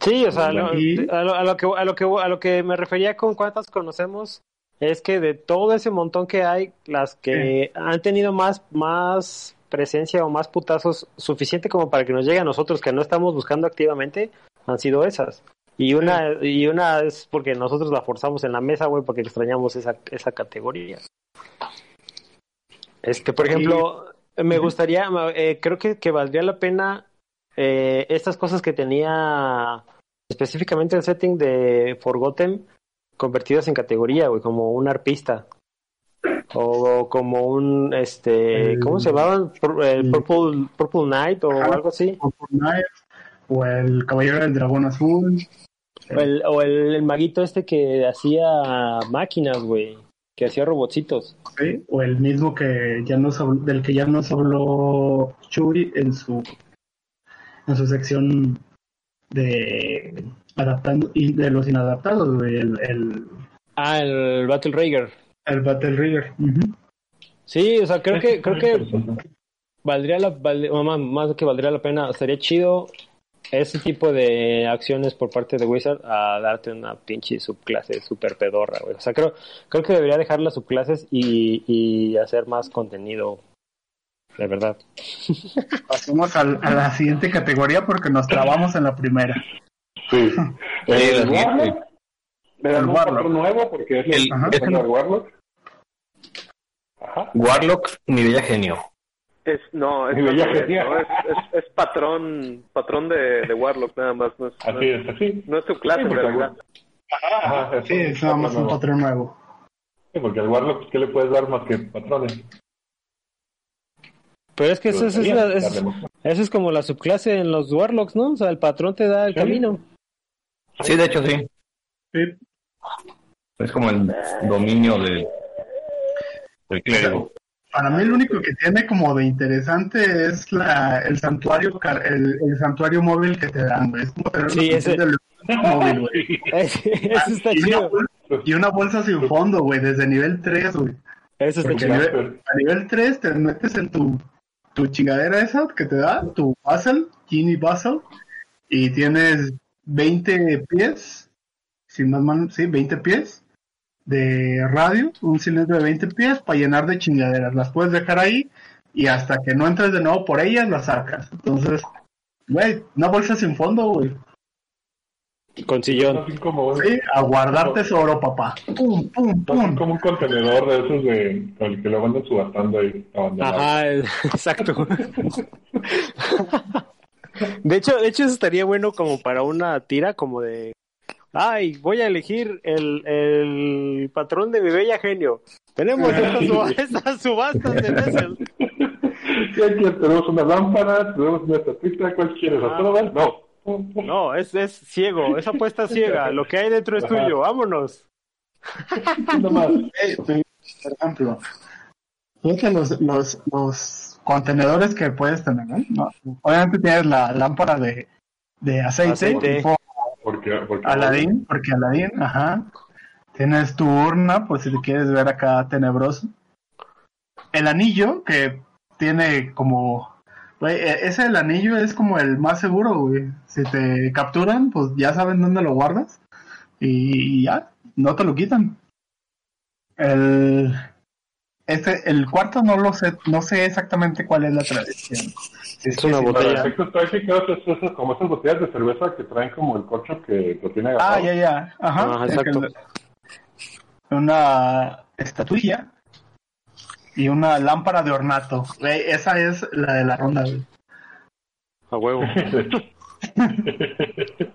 S5: Sí, o sea, lo-
S3: Y-
S5: a, lo, a lo que a lo que a lo que me refería con cuántas conocemos es que de todo ese montón que hay, las que han tenido más más presencia o más putazos suficiente como para que nos llegue a nosotros que no estamos buscando activamente han sido esas. Y una y una es porque nosotros la forzamos en la mesa, güey, porque extrañamos esa esa categoría. Este, por ejemplo, me gustaría, eh, creo que, que valdría la pena eh, estas cosas que tenía específicamente el setting de Forgotten convertidas en categoría, güey, como un arpista. O como un, este,
S3: El-
S5: ¿cómo se llamaban? El
S3: el-
S5: Purple, Purple Knight o algo así.
S3: O Fortnite, o el Caballero del Dragón Azul.
S5: O el, o el, el maguito este que hacía máquinas, güey, que hacía robotcitos.
S3: ¿sí? o el mismo que ya nos habló- del que ya nos habló Churi en su en su sección de adaptando y de los inadaptados güey, el, el,
S5: Ah, el Battle Rager.
S3: el Battle Rigger Ujú.
S5: Sí, o sea, creo que, creo que valdría la, val- más, más que valdría la pena, sería chido ese tipo de acciones por parte de Wizard a darte una pinche subclase super pedorra, güey. O sea, creo, creo que debería dejar las subclases y, y hacer más contenido, de verdad.
S3: pasamos al- a la siguiente categoría porque nos trabamos en la primera
S2: Sí.
S4: La
S2: El. Warlock. Dan
S3: El
S2: un
S3: Warlock.
S2: patrón nuevo porque es el,
S4: El-
S3: Ajá.
S2: es el Warlock. Ajá.
S4: Warlock, mi bella genio.
S6: Es, no, es, no, es, es, es patrón, patrón de, de Warlock nada más, no es, no
S2: Así
S6: es,
S2: es, así.
S6: no es su clase
S2: Sí,
S6: en
S2: porque
S6: realidad.
S2: Ajá, eso,
S3: sí es nada más un patrón nuevo
S2: Sí, porque al Warlock, ¿qué le puedes dar más que patrones?
S5: Pero es que eso, es,
S2: Pero
S5: la- eso es como la subclase en los Warlocks, ¿no? O sea, el patrón te da el
S2: Sí.
S5: camino.
S4: Sí, de hecho sí.
S3: Sí.
S4: Es como el dominio de, del clérigo.
S3: Para mí lo único que tiene como de interesante es la el santuario el, el santuario móvil que te dan güey. es como tener
S5: Sí, ese-
S3: del móvil güey
S5: eso está
S3: y una,
S5: chido.
S3: bol- y una bolsa sin fondo, güey, desde nivel 3, güey.
S5: Eso está
S3: Porque
S5: chido.
S3: nivel- a nivel 3 te metes en tu, tu chingadera esa que te da, tu puzzle, Genie Puzzle, y tienes 20 pies, si más mal, sí, 20 pies de radio, un cilindro de 20 pies para llenar de chingaderas. Las puedes dejar ahí y hasta que no entres de nuevo por ellas, las sacas. Entonces, güey, una bolsa sin fondo, güey.
S5: Con sillón.
S2: Así como,
S3: Sí, a guardar tesoro, papá. Pum, pum, pum.
S2: como un contenedor de esos de, con el que lo andan subastando ahí.
S5: Ajá, exacto. De hecho, de hecho eso estaría bueno como para una tira como de ay, voy a elegir el, el patrón de mi bella genio. Tenemos estas, suba- estas subastas de Bessel.
S2: Sí, aquí tenemos una lámpara, tenemos una estatuita, ¿cuál quieres? ¿A
S5: Ah.
S2: No.
S5: No, es, es ciego, es apuesta ciega. Lo que hay dentro es
S2: Ajá.
S5: tuyo, vámonos.
S2: Más.
S3: por ejemplo, fíjate los, los, los contenedores que puedes tener, Obviamente tienes la lámpara de, de aceite,
S5: Aceite.
S3: tipo
S2: Porque, porque
S3: Aladín, porque Aladín, ajá. Tienes tu urna, pues si te quieres ver acá tenebroso. El anillo, que tiene como... Güey, e- ese el anillo es como el más seguro, güey. Si te capturan, pues ya saben dónde lo guardas. Y, ya, no te lo quitan. El... Este, el cuarto no lo sé, no sé exactamente cuál es la tradición.
S5: Es una
S3: sí,
S2: Para
S5: botella.
S2: efectos prácticos es, es como esas botellas de cerveza que traen como el corcho que lo tiene
S3: Ah,
S2: agarrado.
S3: ya, ya. Ajá.
S5: Ajá, exacto.
S3: Una estatuilla y una lámpara de ornato. Esa es la de la ronda, güey.
S5: A huevo.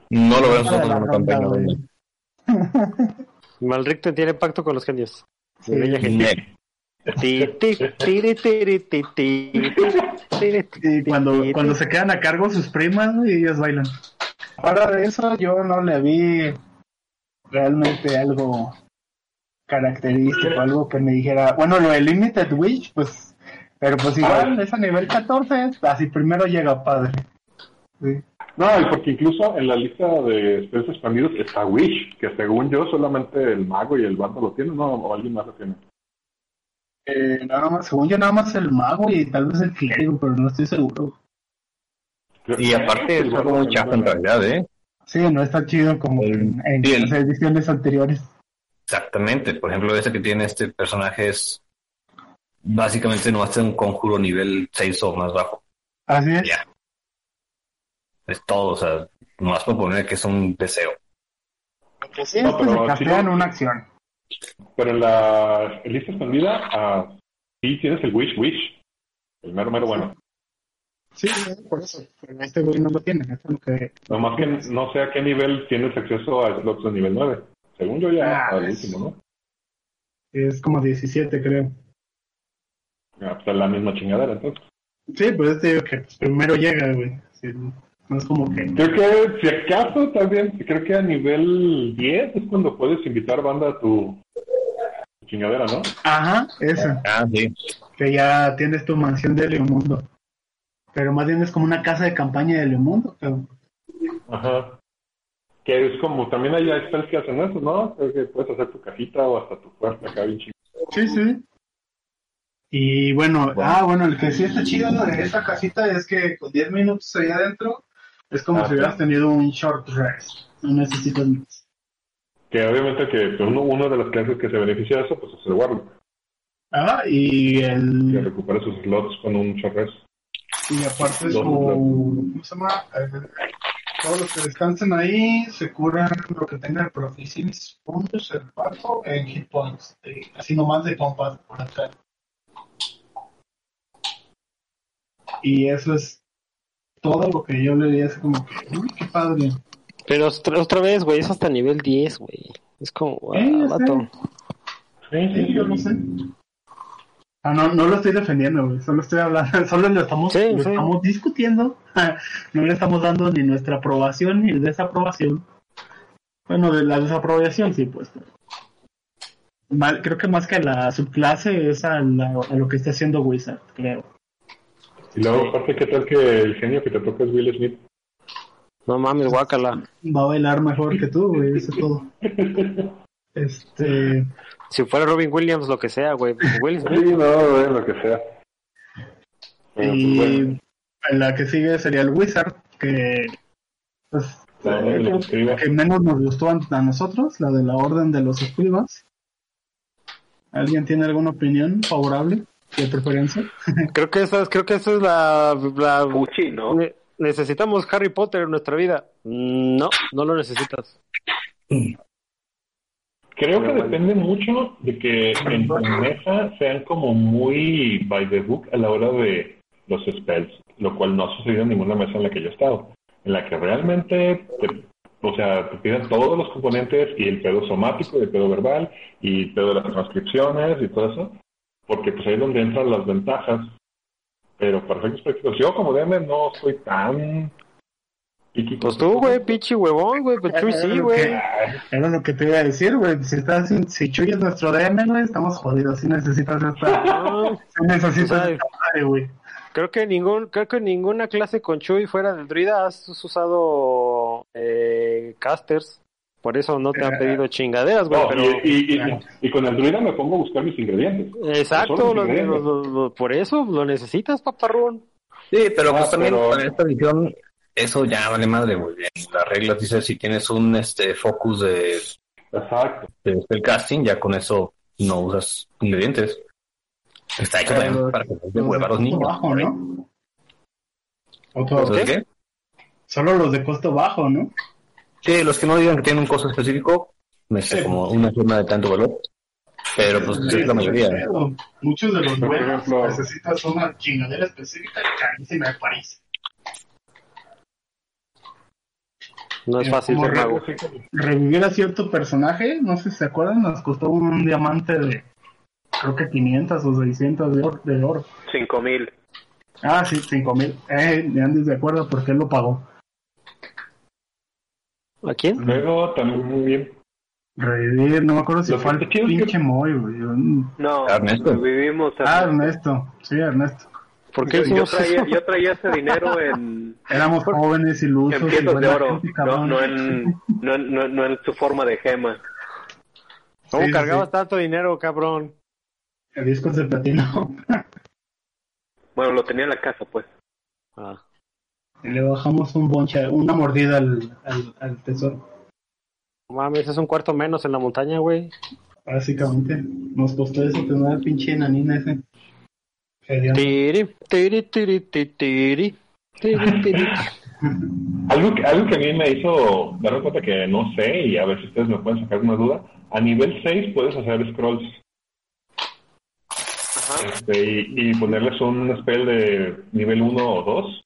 S4: No lo
S3: la
S4: en una
S3: ronda,
S4: campaña.
S5: Malric tiene pacto con los genios. Bella
S3: Y cuando, cuando se quedan a cargo sus primas, y ellas bailan. Ahora de eso yo no le vi realmente algo característico, algo que me dijera, bueno, lo de Limited Wish, pues, pero pues igual es a nivel 14, así primero llega padre. Sí.
S2: No, y porque incluso en la lista de especies expandidos está Wish, que según yo solamente el mago y el bardo lo tienen, no, o alguien más lo tiene.
S3: Eh, nada más, según yo nada más el mago y tal vez el clérigo, pero no estoy seguro.
S4: Y aparte es algo muy chafa en realidad, ¿eh?
S3: Sí, no está chido como en, en
S4: Sí, el-
S3: las ediciones anteriores.
S4: Exactamente. Por ejemplo, ese que tiene este personaje es básicamente no hace un conjuro nivel 6 o más bajo.
S3: Así es.
S4: Ya. Es todo, o sea, más por poner que es un deseo.
S3: Lo que sí
S2: No,
S3: es que
S2: pero
S3: se
S2: sí
S3: castea en
S2: lo-
S3: una acción.
S2: Pero en la lista expandida, ah, sí tienes el Wish Wish, el mero mero bueno.
S3: Sí, por eso. Pero este güey no lo tiene. Eso es lo que...
S2: Nomás que no sé a qué nivel tienes acceso a slots de nivel 9. Según yo ya
S3: Ah,
S2: al último, ¿no?
S3: Es como 17, creo.
S2: Ah, pues es la misma chingadera, entonces.
S3: Sí, pues te digo que pues, primero llega, güey. Sí, no es como que...
S2: Creo que, si acaso, también, creo que a nivel 10 es cuando puedes invitar banda a tu chingadera, ¿no?
S3: Ajá, esa.
S4: Ah, sí.
S3: Que ya tienes tu mansión de Leomundo. Pero más bien es como una casa de campaña de Leomundo. Pero...
S2: Ajá. Que es como, también hay spells que hacen eso, ¿no? Creo que puedes hacer tu cajita o hasta tu puerta acá bien chingada.
S3: Sí, sí. Y bueno, ah, bueno, el que sí está chido de esta casita es que con 10 minutos ahí adentro es como
S2: Ah,
S3: si hubieras
S2: sí.
S3: tenido un short rest. No necesitas más.
S2: Que obviamente que pues, uno, uno de las clases que se beneficia de eso, pues es el Warlock,
S3: Ah, y
S2: que
S3: el
S2: recupera sus slots con un short rest.
S3: y aparte su ¿cómo se llama? Eh, todos los que descansen ahí se curan lo que tengan proficiency puntos el cuarto en hit points, así nomás de compas por acá. Y eso es todo lo que yo le di así como que, uy, qué padre.
S5: Pero otra, otra vez, güey, es hasta nivel 10, güey. Es como, wow,
S3: Eh, sé.
S5: vato.
S2: Sí,
S3: Sí, yo lo sé. Ah, no, no lo estoy defendiendo, güey. Solo estoy hablando, solo lo estamos,
S5: Sí,
S3: lo
S5: sí.
S3: estamos discutiendo. no le estamos dando ni nuestra aprobación ni desaprobación. Bueno, de la desaprobación sí, pues. Mal- creo que más que a la subclase es a, la- a lo que está haciendo Wizard, creo.
S2: Y luego,
S5: Sí.
S2: aparte, ¿qué tal que el genio que te toca es Will Smith?
S5: No mames, guácala.
S3: Va a bailar mejor que tú, güey, eso es todo. Este,
S5: Si fuera Robin Williams, lo que sea, güey. Will
S2: Sí,
S5: Smith.
S2: no, eh, lo que sea. Bueno, pues,
S3: y
S2: bueno,
S3: la que sigue sería el Wizard, que pues
S2: la de la que
S3: que menos nos gustó a a nosotros, la de la Orden de los Escribas. ¿Alguien tiene alguna opinión favorable de preferencia?
S5: Creo que esa es, creo que esa es la, la-
S6: Fuchi, ¿no?
S5: ne- necesitamos Harry Potter en nuestra vida. Mm, No, no lo necesitas.
S2: Creo que depende mucho de que en tu mesa sean como muy by the book a la hora de los spells, lo cual no ha sucedido en ninguna mesa en la que yo he estado, en la que realmente, te- o sea, te piden todos los componentes y el pedo somático, y el pedo verbal y el pedo de las transcripciones y todo eso, porque pues ahí es donde entran las ventajas. Pero para efectos prácticos, yo como DM no soy tan... piqui
S5: Pues tú, güey, pinche huevón, güey. Pues Chuy sí, güey.
S3: Era lo que te iba a decir, güey. Si estás, si Chuy es nuestro DM, güey, estamos jodidos. Si necesitas esta,
S5: No,
S3: si necesitas
S5: O sea,
S3: esta madre, güey.
S5: creo que ningún, creo que ninguna clase con Chuy fuera del druida has usado eh, casters. Por eso no te han pedido chingaderas, güey.
S2: No,
S5: pero
S2: y, y- y- y con el druida me pongo a buscar mis ingredientes.
S5: exacto,
S2: Son los
S5: lo-
S2: ingredientes.
S5: lo- lo- por eso lo necesitas, paparrón.
S4: Sí, pero
S2: Ah,
S4: pues también
S2: pero-
S4: con esta edición, eso ya vale madre, güey. Las reglas dice si tienes un este focus de,
S2: Exacto.
S4: de spellcasting, ya con eso no usas ingredientes. Está hecho
S3: Pero
S4: también para que de hueva a los niños.
S3: bajo, ¿no? O todo-
S4: ¿Entonces qué?
S3: Solo los de costo bajo, ¿no?
S4: Sí, los que no digan que tienen un costo específico, me sé
S3: Sí.
S4: como una firma de tanto valor. Pero pues
S3: Sí,
S4: es la mayoría.
S3: pero Muchos de los
S2: ejemplo-
S3: necesitas una chingadera específica y carísima de París.
S5: No es
S3: Eh,
S5: fácil ser mago.
S3: Revivir a cierto personaje, no sé si se acuerdan, nos costó un diamante de creo que 500 o 600 de oro. De oro.
S6: 5000.
S3: Ah, sí, 5000. Eh, me andes de acuerdo porque él lo pagó.
S5: ¿A quién?
S2: Luego también
S3: Revivir, no me acuerdo si
S2: Lo
S3: fue el
S2: es que-
S3: pinche Moy, güey.
S6: No,
S4: Ernesto.
S6: vivimos.
S3: Ah, Ernesto. Sí, Ernesto.
S5: ¿Por qué
S6: yo, yo traía,
S5: eso?
S6: yo traía ese dinero en,
S3: Éramos jóvenes, ilusos.
S6: en
S3: y
S6: piezas de oro,
S3: gente,
S6: no, no, en, no, en- no, no en su forma de gema.
S5: ¿Cómo
S3: Sí, sí,
S5: cargabas
S3: sí.
S5: tanto dinero, cabrón?
S3: El disco de platino.
S6: Bueno, lo tenía en la casa, pues.
S5: Ah.
S3: Le bajamos un bonche, una mordida al, al, al tesoro.
S5: No Mames, es un cuarto menos en la montaña, güey.
S3: Básicamente. Nos costó eso tener al pinche enanina ese.
S5: Tiri, tiri, tiri, tiri, tiri, tiri.
S2: Algo que, algo que a mí me hizo darme cuenta que no sé, y a ver si ustedes me pueden sacar una duda. A nivel 6 puedes hacer scrolls este, y, y ponerles un spell de nivel 1 o 2.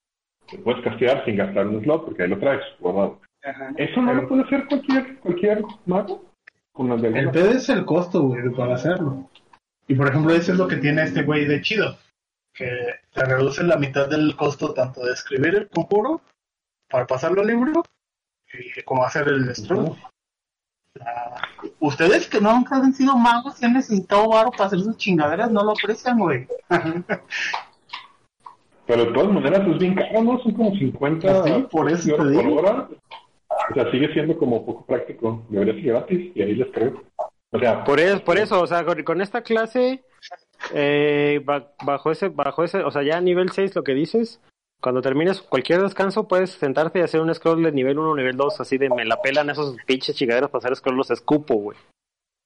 S2: Que puedes castear sin gastar un slot porque ahí lo traes guardado.
S3: Ajá.
S2: ¿Eso no lo puede hacer cualquier, cualquier mago? Con las
S3: El pedo es el costo, güey, para hacerlo. Y por ejemplo, eso es lo que tiene este güey de chido. Que te reduce la mitad del costo tanto de escribir el conjuro para pasarlo al libro y como hacer el scroll. Ah, Ustedes que no han sido magos y han necesitado varo para hacer sus chingaderas, no lo aprecian, güey.
S2: Pero de todas maneras es bien caro, ¿no? Son como 50
S3: Sí, por eso
S2: por hora. O sea, sigue siendo como poco práctico. Debería ser gratis y ahí les creo. O sea,
S5: Por eso, por eso, o sea, con, con esta clase, eh, ba- bajo ese, bajo ese, o sea, ya nivel 6 lo que dices, cuando termines cualquier descanso puedes sentarte y hacer un scroll de nivel 1 o nivel 2, así de me la pelan esos pinches chingaderos para hacer scroll los escupo, güey.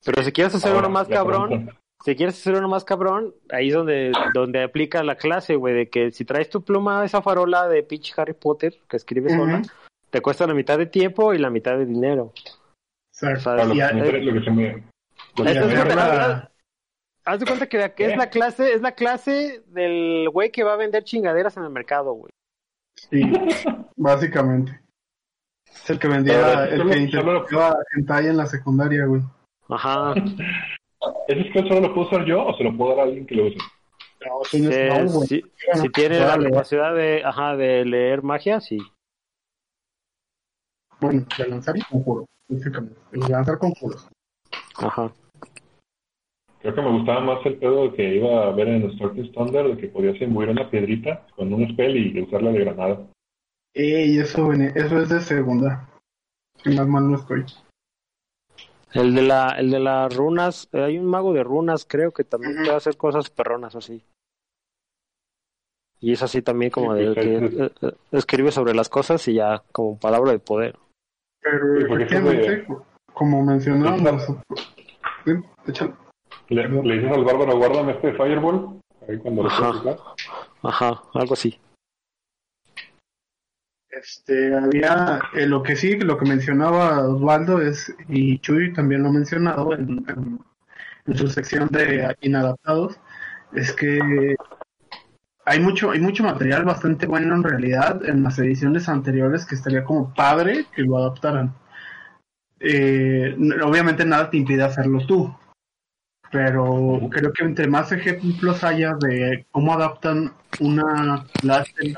S5: Pero si quieres hacer
S2: ahora,
S5: uno más cabrón. Si quieres hacer uno más cabrón, ahí es donde, donde aplica la clase, güey, de que si traes tu pluma, esa farola de pinche Harry Potter que escribe sola,
S3: Ujú.
S5: te cuesta la mitad de tiempo y la mitad de dinero.
S3: Exacto.
S5: O sea,
S2: Ah, lo, que lo que se me- lo que
S5: Esto
S2: se
S5: es
S2: me-
S5: una-
S3: verla-
S5: Haz de cuenta que, que es la clase, es la clase del güey que va a vender chingaderas en el mercado, güey.
S3: Sí, básicamente. Es el que vendía, el que interpretaba hentai en la secundaria, güey.
S5: Ajá.
S2: ¿Ese scroll solo lo puedo usar yo o se lo puedo dar a alguien que lo use?
S3: No,
S5: Eh,
S3: no,
S5: si, si tiene la capacidad de, ajá, de leer magia, sí.
S3: Bueno, de lanzar conjuros, básicamente. De lanzar conjuros.
S5: Ajá.
S2: Creo que me gustaba más el pedo que iba a ver en Starting Thunder, de que podías imbuir una piedrita con un spell y usarla de granada.
S3: Y eso, viene- eso es de segunda. Si más mal no estoy.
S5: El de la, el de las runas, eh, hay un mago de runas, creo que también puede hacer cosas perronas así. Y es así también como
S2: Sí,
S5: de que eh, eh, escribe sobre las cosas y ya como palabra de poder.
S3: Pero efectivamente, como mencionábamos.
S2: Le, le dices al bárbaro, guárdame este Fireball, ahí cuando lo
S5: Ajá. Ajá, algo así.
S3: Este, había, eh, lo que sí, lo que mencionaba Osvaldo es, y Chuy también lo ha mencionado en, su sección de inadaptados, es que hay mucho, hay mucho material bastante bueno en realidad en las ediciones anteriores que estaría como padre que lo adaptaran. Eh, obviamente nada te impide hacerlo tú, pero creo que entre más ejemplos haya de cómo adaptan una clase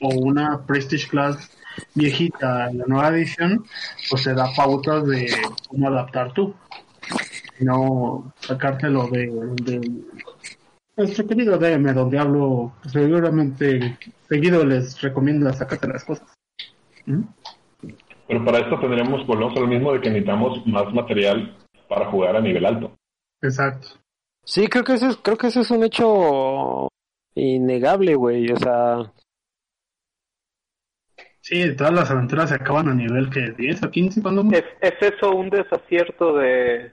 S3: o una Prestige Class viejita en la nueva edición, pues te da pautas de cómo adaptar tú. No sacártelo de, de nuestro querido DM, donde hablo pues, seguramente seguido les recomiendo sacarte las cosas. ¿Mm?
S2: Pero para esto tendremos, volvemos a lo mismo de que necesitamos más material para jugar a nivel alto.
S3: Exacto.
S5: Sí, creo que ese es, creo que ese es un hecho innegable, güey. O sea,
S3: Sí, todas las aventuras se acaban a nivel que 10 o 15 cuando mucho.
S6: ¿Es, ¿Es eso un desacierto de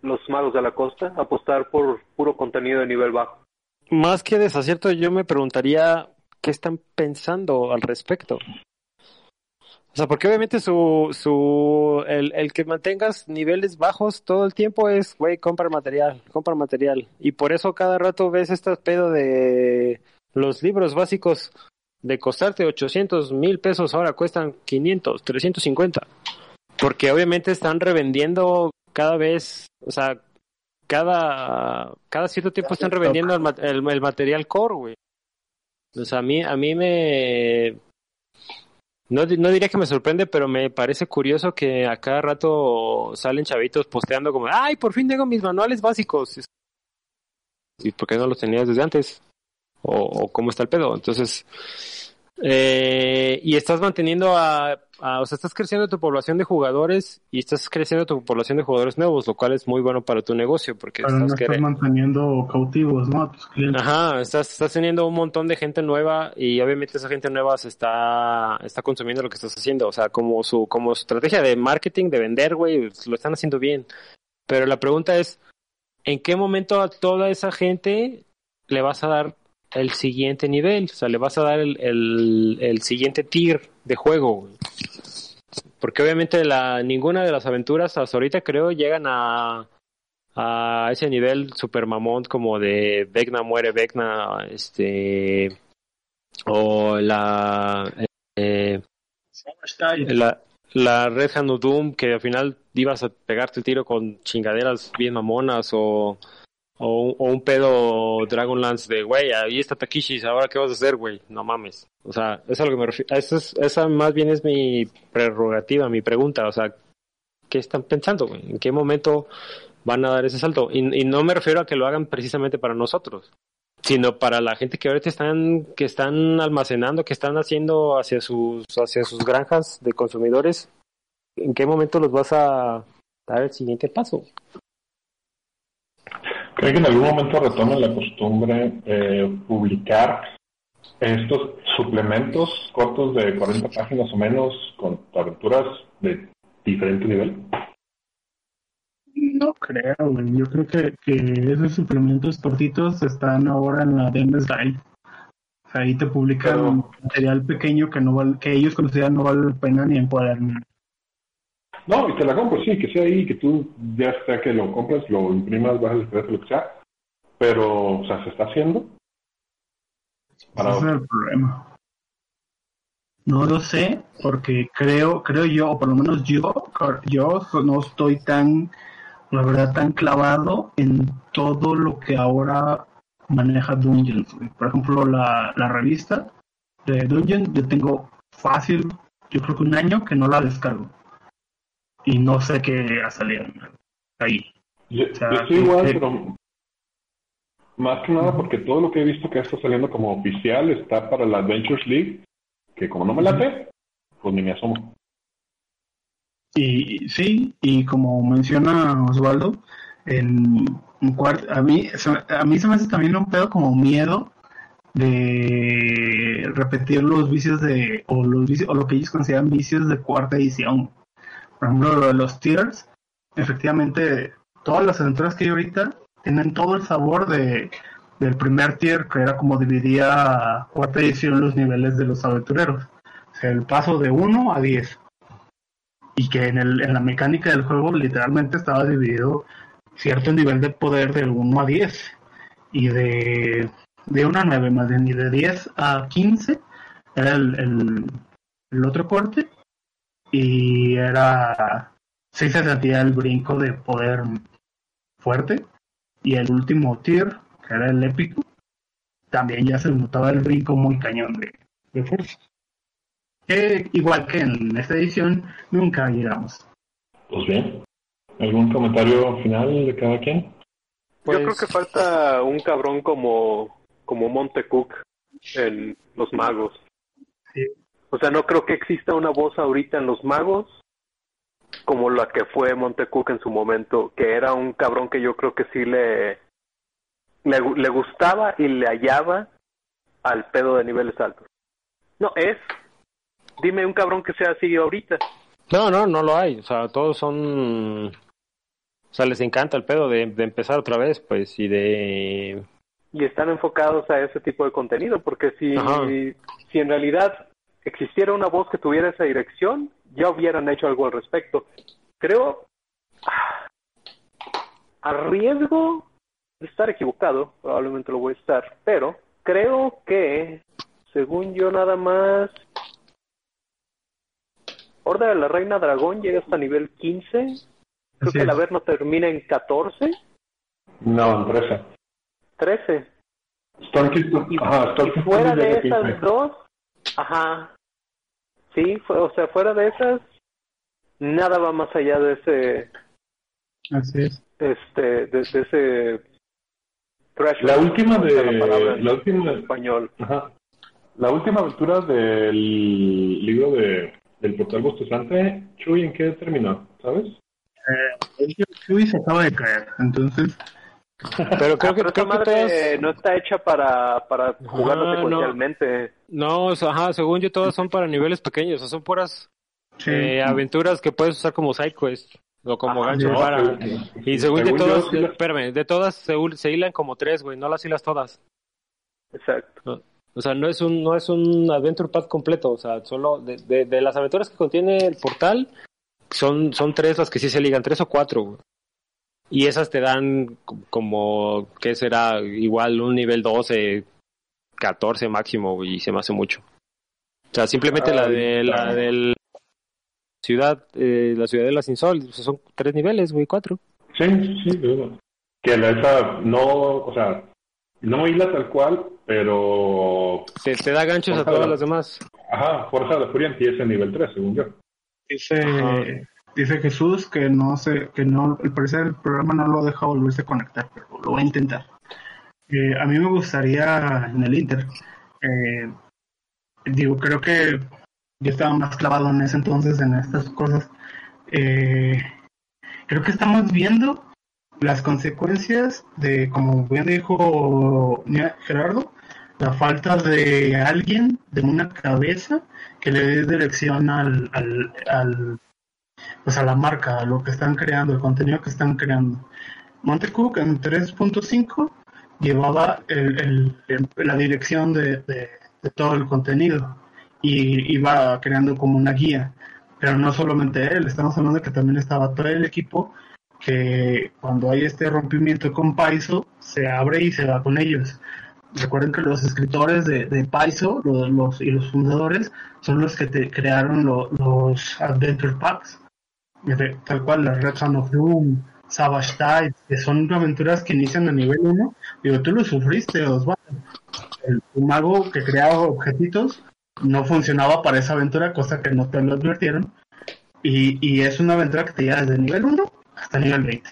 S6: los magos de la costa? Apostar por puro contenido de nivel bajo.
S5: más que desacierto, yo me preguntaría qué están pensando al respecto. O sea, porque obviamente su, su, el, el que mantengas niveles bajos todo el tiempo es, güey, compra material, compra material. Y por eso cada rato ves este pedo de los libros básicos de costarte 800 mil pesos, ahora cuestan 500, 350. Porque obviamente están revendiendo cada vez, o sea, cada, cada cierto tiempo están revendiendo el, el- el material core, güey. O sea, a mí, a mí me... No, no diría que me sorprende, pero me parece curioso que a cada rato salen chavitos posteando como, ay, por fin tengo mis manuales básicos. ¿Y por qué no los tenías desde antes? ¿O, o cómo está el pedo? Entonces, eh, y estás manteniendo a, a- o sea, estás creciendo tu población de jugadores y estás creciendo tu población de jugadores nuevos, lo cual es muy bueno para tu negocio porque
S3: Pero no
S5: estás
S3: estás
S5: quere-
S3: manteniendo cautivos, ¿no? A tus clientes.
S5: Ajá, estás, estás teniendo un montón de gente nueva y obviamente esa gente nueva se está, está consumiendo lo que estás haciendo. O sea, como su, como su estrategia de marketing, de vender, güey, lo están haciendo bien. Pero la pregunta es, ¿en qué momento a toda esa gente le vas a dar el siguiente nivel? O sea, le vas a dar el, el, el siguiente tier de juego. Porque obviamente la, ninguna de las aventuras hasta ahorita creo llegan a, a ese nivel super mamón como de Vecna muere Vecna, este o la eh, la, la Red Hand of Doom que al final ibas a pegarte el tiro con chingaderas bien mamonas o o, un- pedo Dragonlance de güey, ahí está Takishis, ahora qué vas a hacer, güey, no mames. O sea, eso es a lo que me refiero. Eso es, esa más bien es mi prerrogativa, mi pregunta. O sea, ¿qué están pensando? ¿En qué momento van a dar ese salto? Y, y no me refiero a que lo hagan precisamente para nosotros, sino para la gente que ahorita están, que están almacenando, que están haciendo hacia sus, hacia sus granjas de consumidores. ¿En qué momento los vas a dar el siguiente paso?
S2: ¿Cree que en algún momento retomen la costumbre de publicar estos suplementos cortos de 40 páginas o menos con aventuras de diferente nivel?
S3: No creo, güey. Yo creo que, que esos suplementos cortitos están ahora en la. O sea, ahí te publican
S2: Pero-
S3: material pequeño que no val- que ellos consideran no vale la pena ni encuadernar.
S2: No, y te la compro, sí, que sea ahí, que tú ya sea que lo compras, lo imprimas, bajas el precio, lo que sea. Pero, o sea, se está haciendo. Para
S3: Ese es el problema. No lo sé, porque creo, creo yo, o por lo menos yo, yo no estoy tan, la verdad, tan clavado en todo lo que ahora maneja Dungeons. Por ejemplo, la, la revista de Dungeons, yo tengo fácil, yo creo que un año que no la descargo. Y no sé qué ha salido ahí.
S2: Yo,
S3: sea,
S2: yo estoy igual,
S3: que-
S2: pero más que nada porque todo lo que he visto que está saliendo como oficial está para la Adventures League, que como no me late, pues ni me asomo.
S3: Y sí, y como menciona Osvaldo, en cuarto, a mí, a mí se me hace también un pedo como miedo de repetir los vicios de, o los vicios, o lo que ellos consideran vicios de cuarta edición. Por ejemplo, los tiers, efectivamente, todas las aventuras que hay ahorita tienen todo el sabor de, del primer tier, que era como dividía cuarta edición los niveles de los aventureros. O sea, el paso de 1 a 10 y que en, el, en la mecánica del juego literalmente estaba dividido cierto nivel de poder del 1 a 10 y de, de 1 a 9 más bien y de 10 a 15 era el, el otro corte y era sí se sentía el brinco de poder fuerte y el último tier que era el épico también ya se notaba el brinco muy cañón de, de fuerza que igual que en esta edición nunca llegamos.
S2: Pues bien, ¿algún comentario final de cada quien?
S5: Pues-
S6: Yo creo que falta un cabrón como, como Montecook en Los Magos. O sea, no creo que exista una voz ahorita en Los Magos como la que fue Montecook en su momento, que era un cabrón que yo creo que sí le, le, gu- le gustaba y le hallaba al pedo de niveles altos. No, es. Dime un cabrón que sea así ahorita.
S5: No, no, no lo hay. O sea, todos son. O sea, les encanta el pedo de, de empezar otra vez, pues, y de.
S6: y están enfocados a ese tipo de contenido, porque si,
S5: Ajá.
S6: si en realidad existiera una voz que tuviera esa dirección, ya hubieran hecho algo al respecto. Creo, ah, a riesgo de estar equivocado, probablemente lo voy a estar, pero creo que, según yo nada más, Horda de la Reina Dragón llega hasta nivel 15, creo
S3: Así
S6: que el. Averno termina en 14,
S2: No, en 13.
S6: 13.
S2: Stormkist,
S6: Y,
S2: ajá,
S6: y fuera
S2: de
S6: de
S2: 15.
S6: esas dos, ajá. Sí, fue- o sea, fuera de esas, nada va más allá de ese,
S3: Así es.
S6: este, de, de ese threshold,
S2: La última
S6: la
S2: de.
S6: palabra
S2: La última.
S6: en español.
S2: Ajá. La última aventura del libro de, del portal bostezante, Chuy, ¿en qué terminó? ¿Sabes?
S3: Chewie se acaba de caer, entonces
S5: Pero creo
S6: Ah,
S5: que,
S6: pero esa
S5: creo que
S6: madre
S5: todas...
S6: no está hecha para, para jugarlo
S5: no.
S6: secuencialmente.
S5: No, o sea, ajá, según yo todas son para niveles pequeños, o sea, son puras
S3: sí.
S5: eh, aventuras que puedes usar como side quest o como
S2: Ajá,
S5: gancho
S2: no,
S5: para...
S2: pero-
S5: Y según, de
S2: según yo,
S5: todas,
S2: sí la-
S5: espérame, de todas se, se hilan como tres, güey, no las hilas todas.
S6: Exacto.
S5: O sea, no es un, no es un Adventure Path completo, o sea, solo de, de, de las aventuras que contiene el portal, son, son tres las que sí se ligan, tres o cuatro, güey. Y esas te dan co- como, ¿qué será? Igual un nivel 12, 14 máximo, güey, y se me hace mucho. O sea, simplemente la de la del ciudad, eh, la ciudadela sin sol, son tres niveles, güey, cuatro.
S2: Sí, sí, de verdad. Que la esa no, o sea, no hila tal cual, pero.
S5: Te, te da ganchos a todas las demás.
S2: Ajá, Fuerza de la Furia empieza en nivel 3, según yo.
S3: Dice,
S5: Ajá.
S3: Dice Jesús que no sé, que no, al parecer el programa no lo deja volverse a conectar, pero lo va a intentar. Eh, a mí me gustaría en el Inter, eh, digo, creo que yo estaba más clavado en ese entonces en estas cosas. Eh, creo que estamos viendo las consecuencias de, como bien dijo Gerardo, la falta de alguien, de una cabeza que le dé dirección al pues a la marca, lo que están creando, el contenido que están creando. Montecook en 3.5 llevaba el, el- la dirección de, todo el contenido y iba creando como una guía. Pero no solamente él, estamos hablando de que también estaba todo el equipo que cuando hay este rompimiento con Paizo se abre y se va con ellos. Recuerden que los escritores de, de Paizo los, los- y los fundadores son los que te crearon lo- los Adventure Packs. Tal cual, la Red Son of Doom, Savage Tide, que son aventuras que inician a nivel 1. Digo, tú lo sufriste, Osvaldo. El un mago que creaba objetitos no funcionaba para esa aventura, cosa que no te lo advirtieron. Y, y es una aventura que te lleva desde nivel 1 hasta nivel 20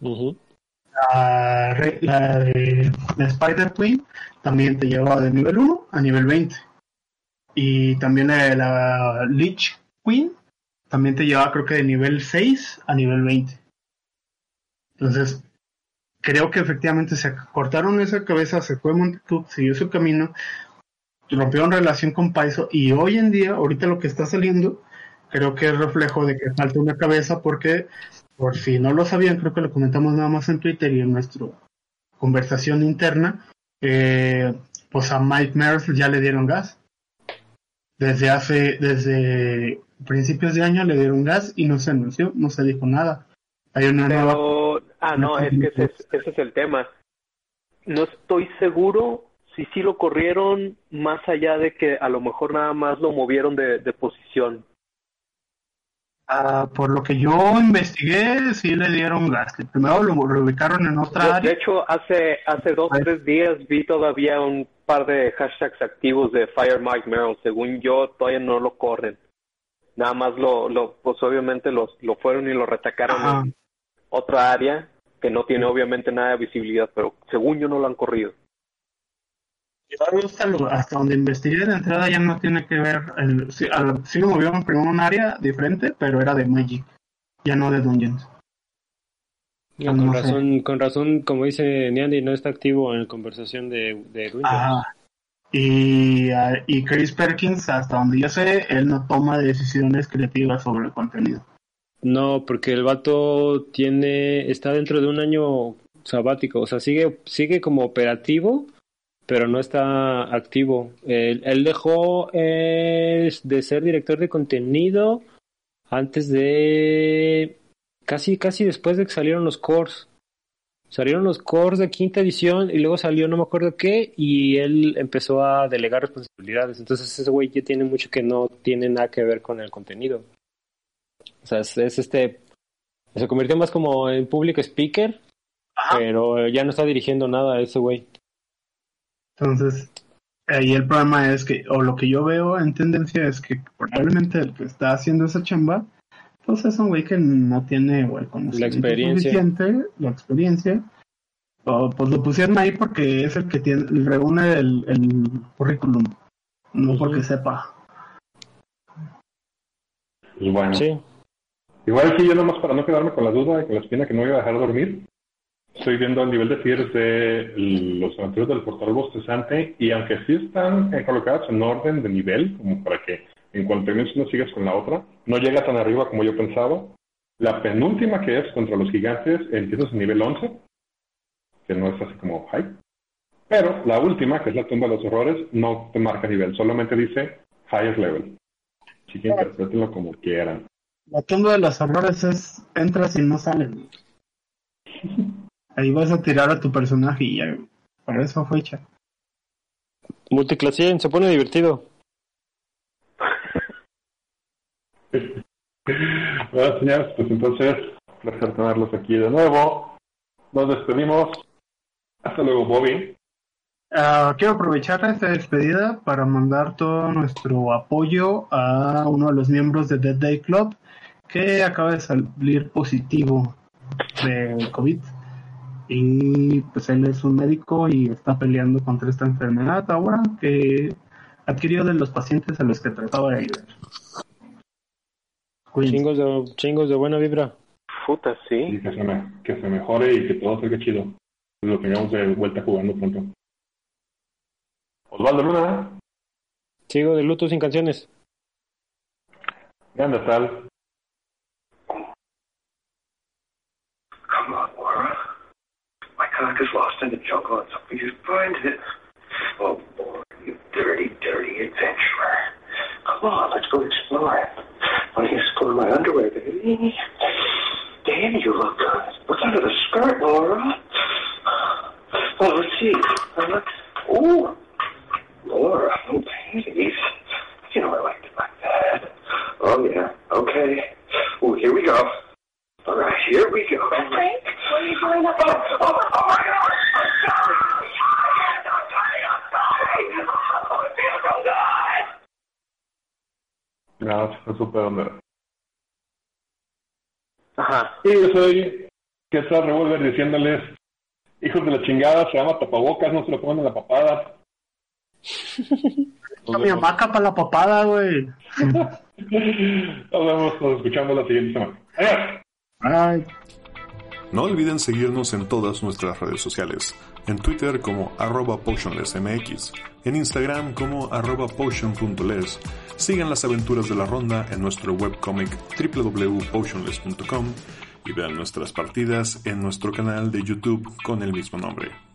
S5: Ujú.
S3: la, la de la Spider Queen también te lleva de nivel 1 a nivel 20. Y también eh, la Lich Queen también te lleva creo que de nivel 6 a nivel 20. Entonces, creo que efectivamente se cortaron esa cabeza, se fue Montecook, siguió su camino, rompieron relación con Paizo y hoy en día, ahorita lo que está saliendo, creo que es reflejo de que falta una cabeza porque por si no lo sabían, creo que lo comentamos nada más en Twitter y en nuestra conversación interna, eh, pues a Mike Merrill ya le dieron gas. Desde hace, desde principios de año le dieron gas y no se anunció, no se dijo nada. Hay una nueva...
S6: Pero, ah, no, es que ese es, ese es el tema. No estoy seguro si sí lo corrieron más allá de que a lo mejor nada más lo movieron de, de posición.
S3: Ah, por lo que yo investigué, sí le dieron gas. que Primero lo, lo ubicaron en otra
S6: De, de
S3: área.
S6: hecho, hace hace dos tres días vi todavía un par de hashtags activos de Fire Mike Merrill. Según yo, todavía no lo corren. Nada más lo, lo pues obviamente los, lo fueron y lo retacaron
S3: Ajá.
S6: en otra área que no tiene obviamente nada de visibilidad, pero según yo no lo han corrido.
S3: Hasta, lo- hasta donde investigué de entrada ya no tiene que ver. El, sí, al- sí lo movieron primero un área diferente, pero era de Magic, ya no de Dungeons.
S5: No,
S3: No
S5: con
S3: sé.
S5: razón, con razón, como dice Niandy, no está activo en la conversación de, de Dungeons.
S3: Ah, y, ah, y Chris Perkins, hasta donde yo sé, él no toma decisiones creativas sobre el contenido.
S5: No, porque el vato tiene, está dentro de un año sabático, o sea, sigue, sigue como operativo, pero no está activo. Él, dejó eh, de ser director de contenido antes de casi, casi después de que salieron los cores. Salieron los cores de quinta edición y luego salió no me acuerdo qué y él empezó a delegar responsabilidades. Entonces ese güey ya tiene mucho que no tiene nada que ver con el contenido. O sea, es, es este. Se convirtió más como en public speaker pero ya no está dirigiendo nada ese güey.
S3: Entonces, ahí el problema es que, o lo que yo veo en tendencia es que probablemente el que está haciendo esa chamba, pues es un güey que no tiene o el conocimiento
S5: experiencia.
S3: suficiente, la experiencia, o pues lo pusieron ahí porque es el que tiene, reúne el, el currículum, no porque sepa.
S2: Pues bueno.
S5: Sí.
S2: Igual sí, yo nomás para no quedarme con la duda y con la espina que no iba a dejar dormir, estoy viendo el nivel de fears de los aventuras del portal bostezante y aunque sí están colocadas en orden de nivel, como para que en cuanto termines una sigas con la otra, no llega tan arriba como yo pensaba. La penúltima que es contra los gigantes empiezas en nivel 11, que no es así como high. Pero la última, que es la tumba de los horrores, no te marca nivel, solamente dice highest level. Así que interpretenlo como quieran.
S3: La tumba de los horrores es, entras y no sales. Ahí vas a tirar a tu personaje y ya, para eso fue hecha.
S5: Multiclaseen, se pone divertido.
S2: Bueno, señores, pues entonces, placer tenerlos aquí de nuevo. Nos despedimos. Hasta luego, Bobby.
S3: Ah, quiero aprovechar esta despedida para mandar todo nuestro apoyo a uno de los miembros de Dead Day Club que acaba de salir positivo de COVID. Y pues él es un médico y está peleando contra esta enfermedad ahora que adquirió de los pacientes a los que trataba de ayudar.
S5: Chingos de, chingos de buena vibra.
S6: Puta, sí.
S2: Y que se, me- que se mejore y que todo salga chido. Lo tengamos de vuelta jugando pronto. Osvaldo Luna,
S5: Sigo de luto sin canciones.
S2: Neandertal.
S7: Come on, Laura. My cock is lost in the jungle and just find it. Oh, boy, you dirty, dirty adventurer. Come on, let's go explore. Let me explore my underwear, baby. Damn, you look good. What's under the skirt, Laura? Oh, let's see. Uh, oh, Laura, no panties. You know I liked it like that. Oh, yeah. Okay. Oh, here we go. All right, here we go. Frank, what are you doing up there? Oh, oh, oh my God! I'm sorry. I'm sorry. I'm sorry. I'm sorry. Oh, it feels so good.
S2: No, fue súper onda.
S6: Ajá.
S2: Y yo soy Quetzal Revolver diciéndoles, hijos de la chingada, se llama tapabocas, no se lo pongan en la papada. Nos
S3: Mi
S2: vemos,
S3: hamaca para la papada, güey.
S2: nos vemos, nos escuchamos la siguiente semana. Adiós.
S3: Ay.
S1: No olviden seguirnos en todas nuestras redes sociales. En Twitter como arroba potionlessmx, en Instagram como arroba potion.les. Sigan las aventuras de la ronda en nuestro webcomic www.potionless.com y vean nuestras partidas en nuestro canal de YouTube con el mismo nombre.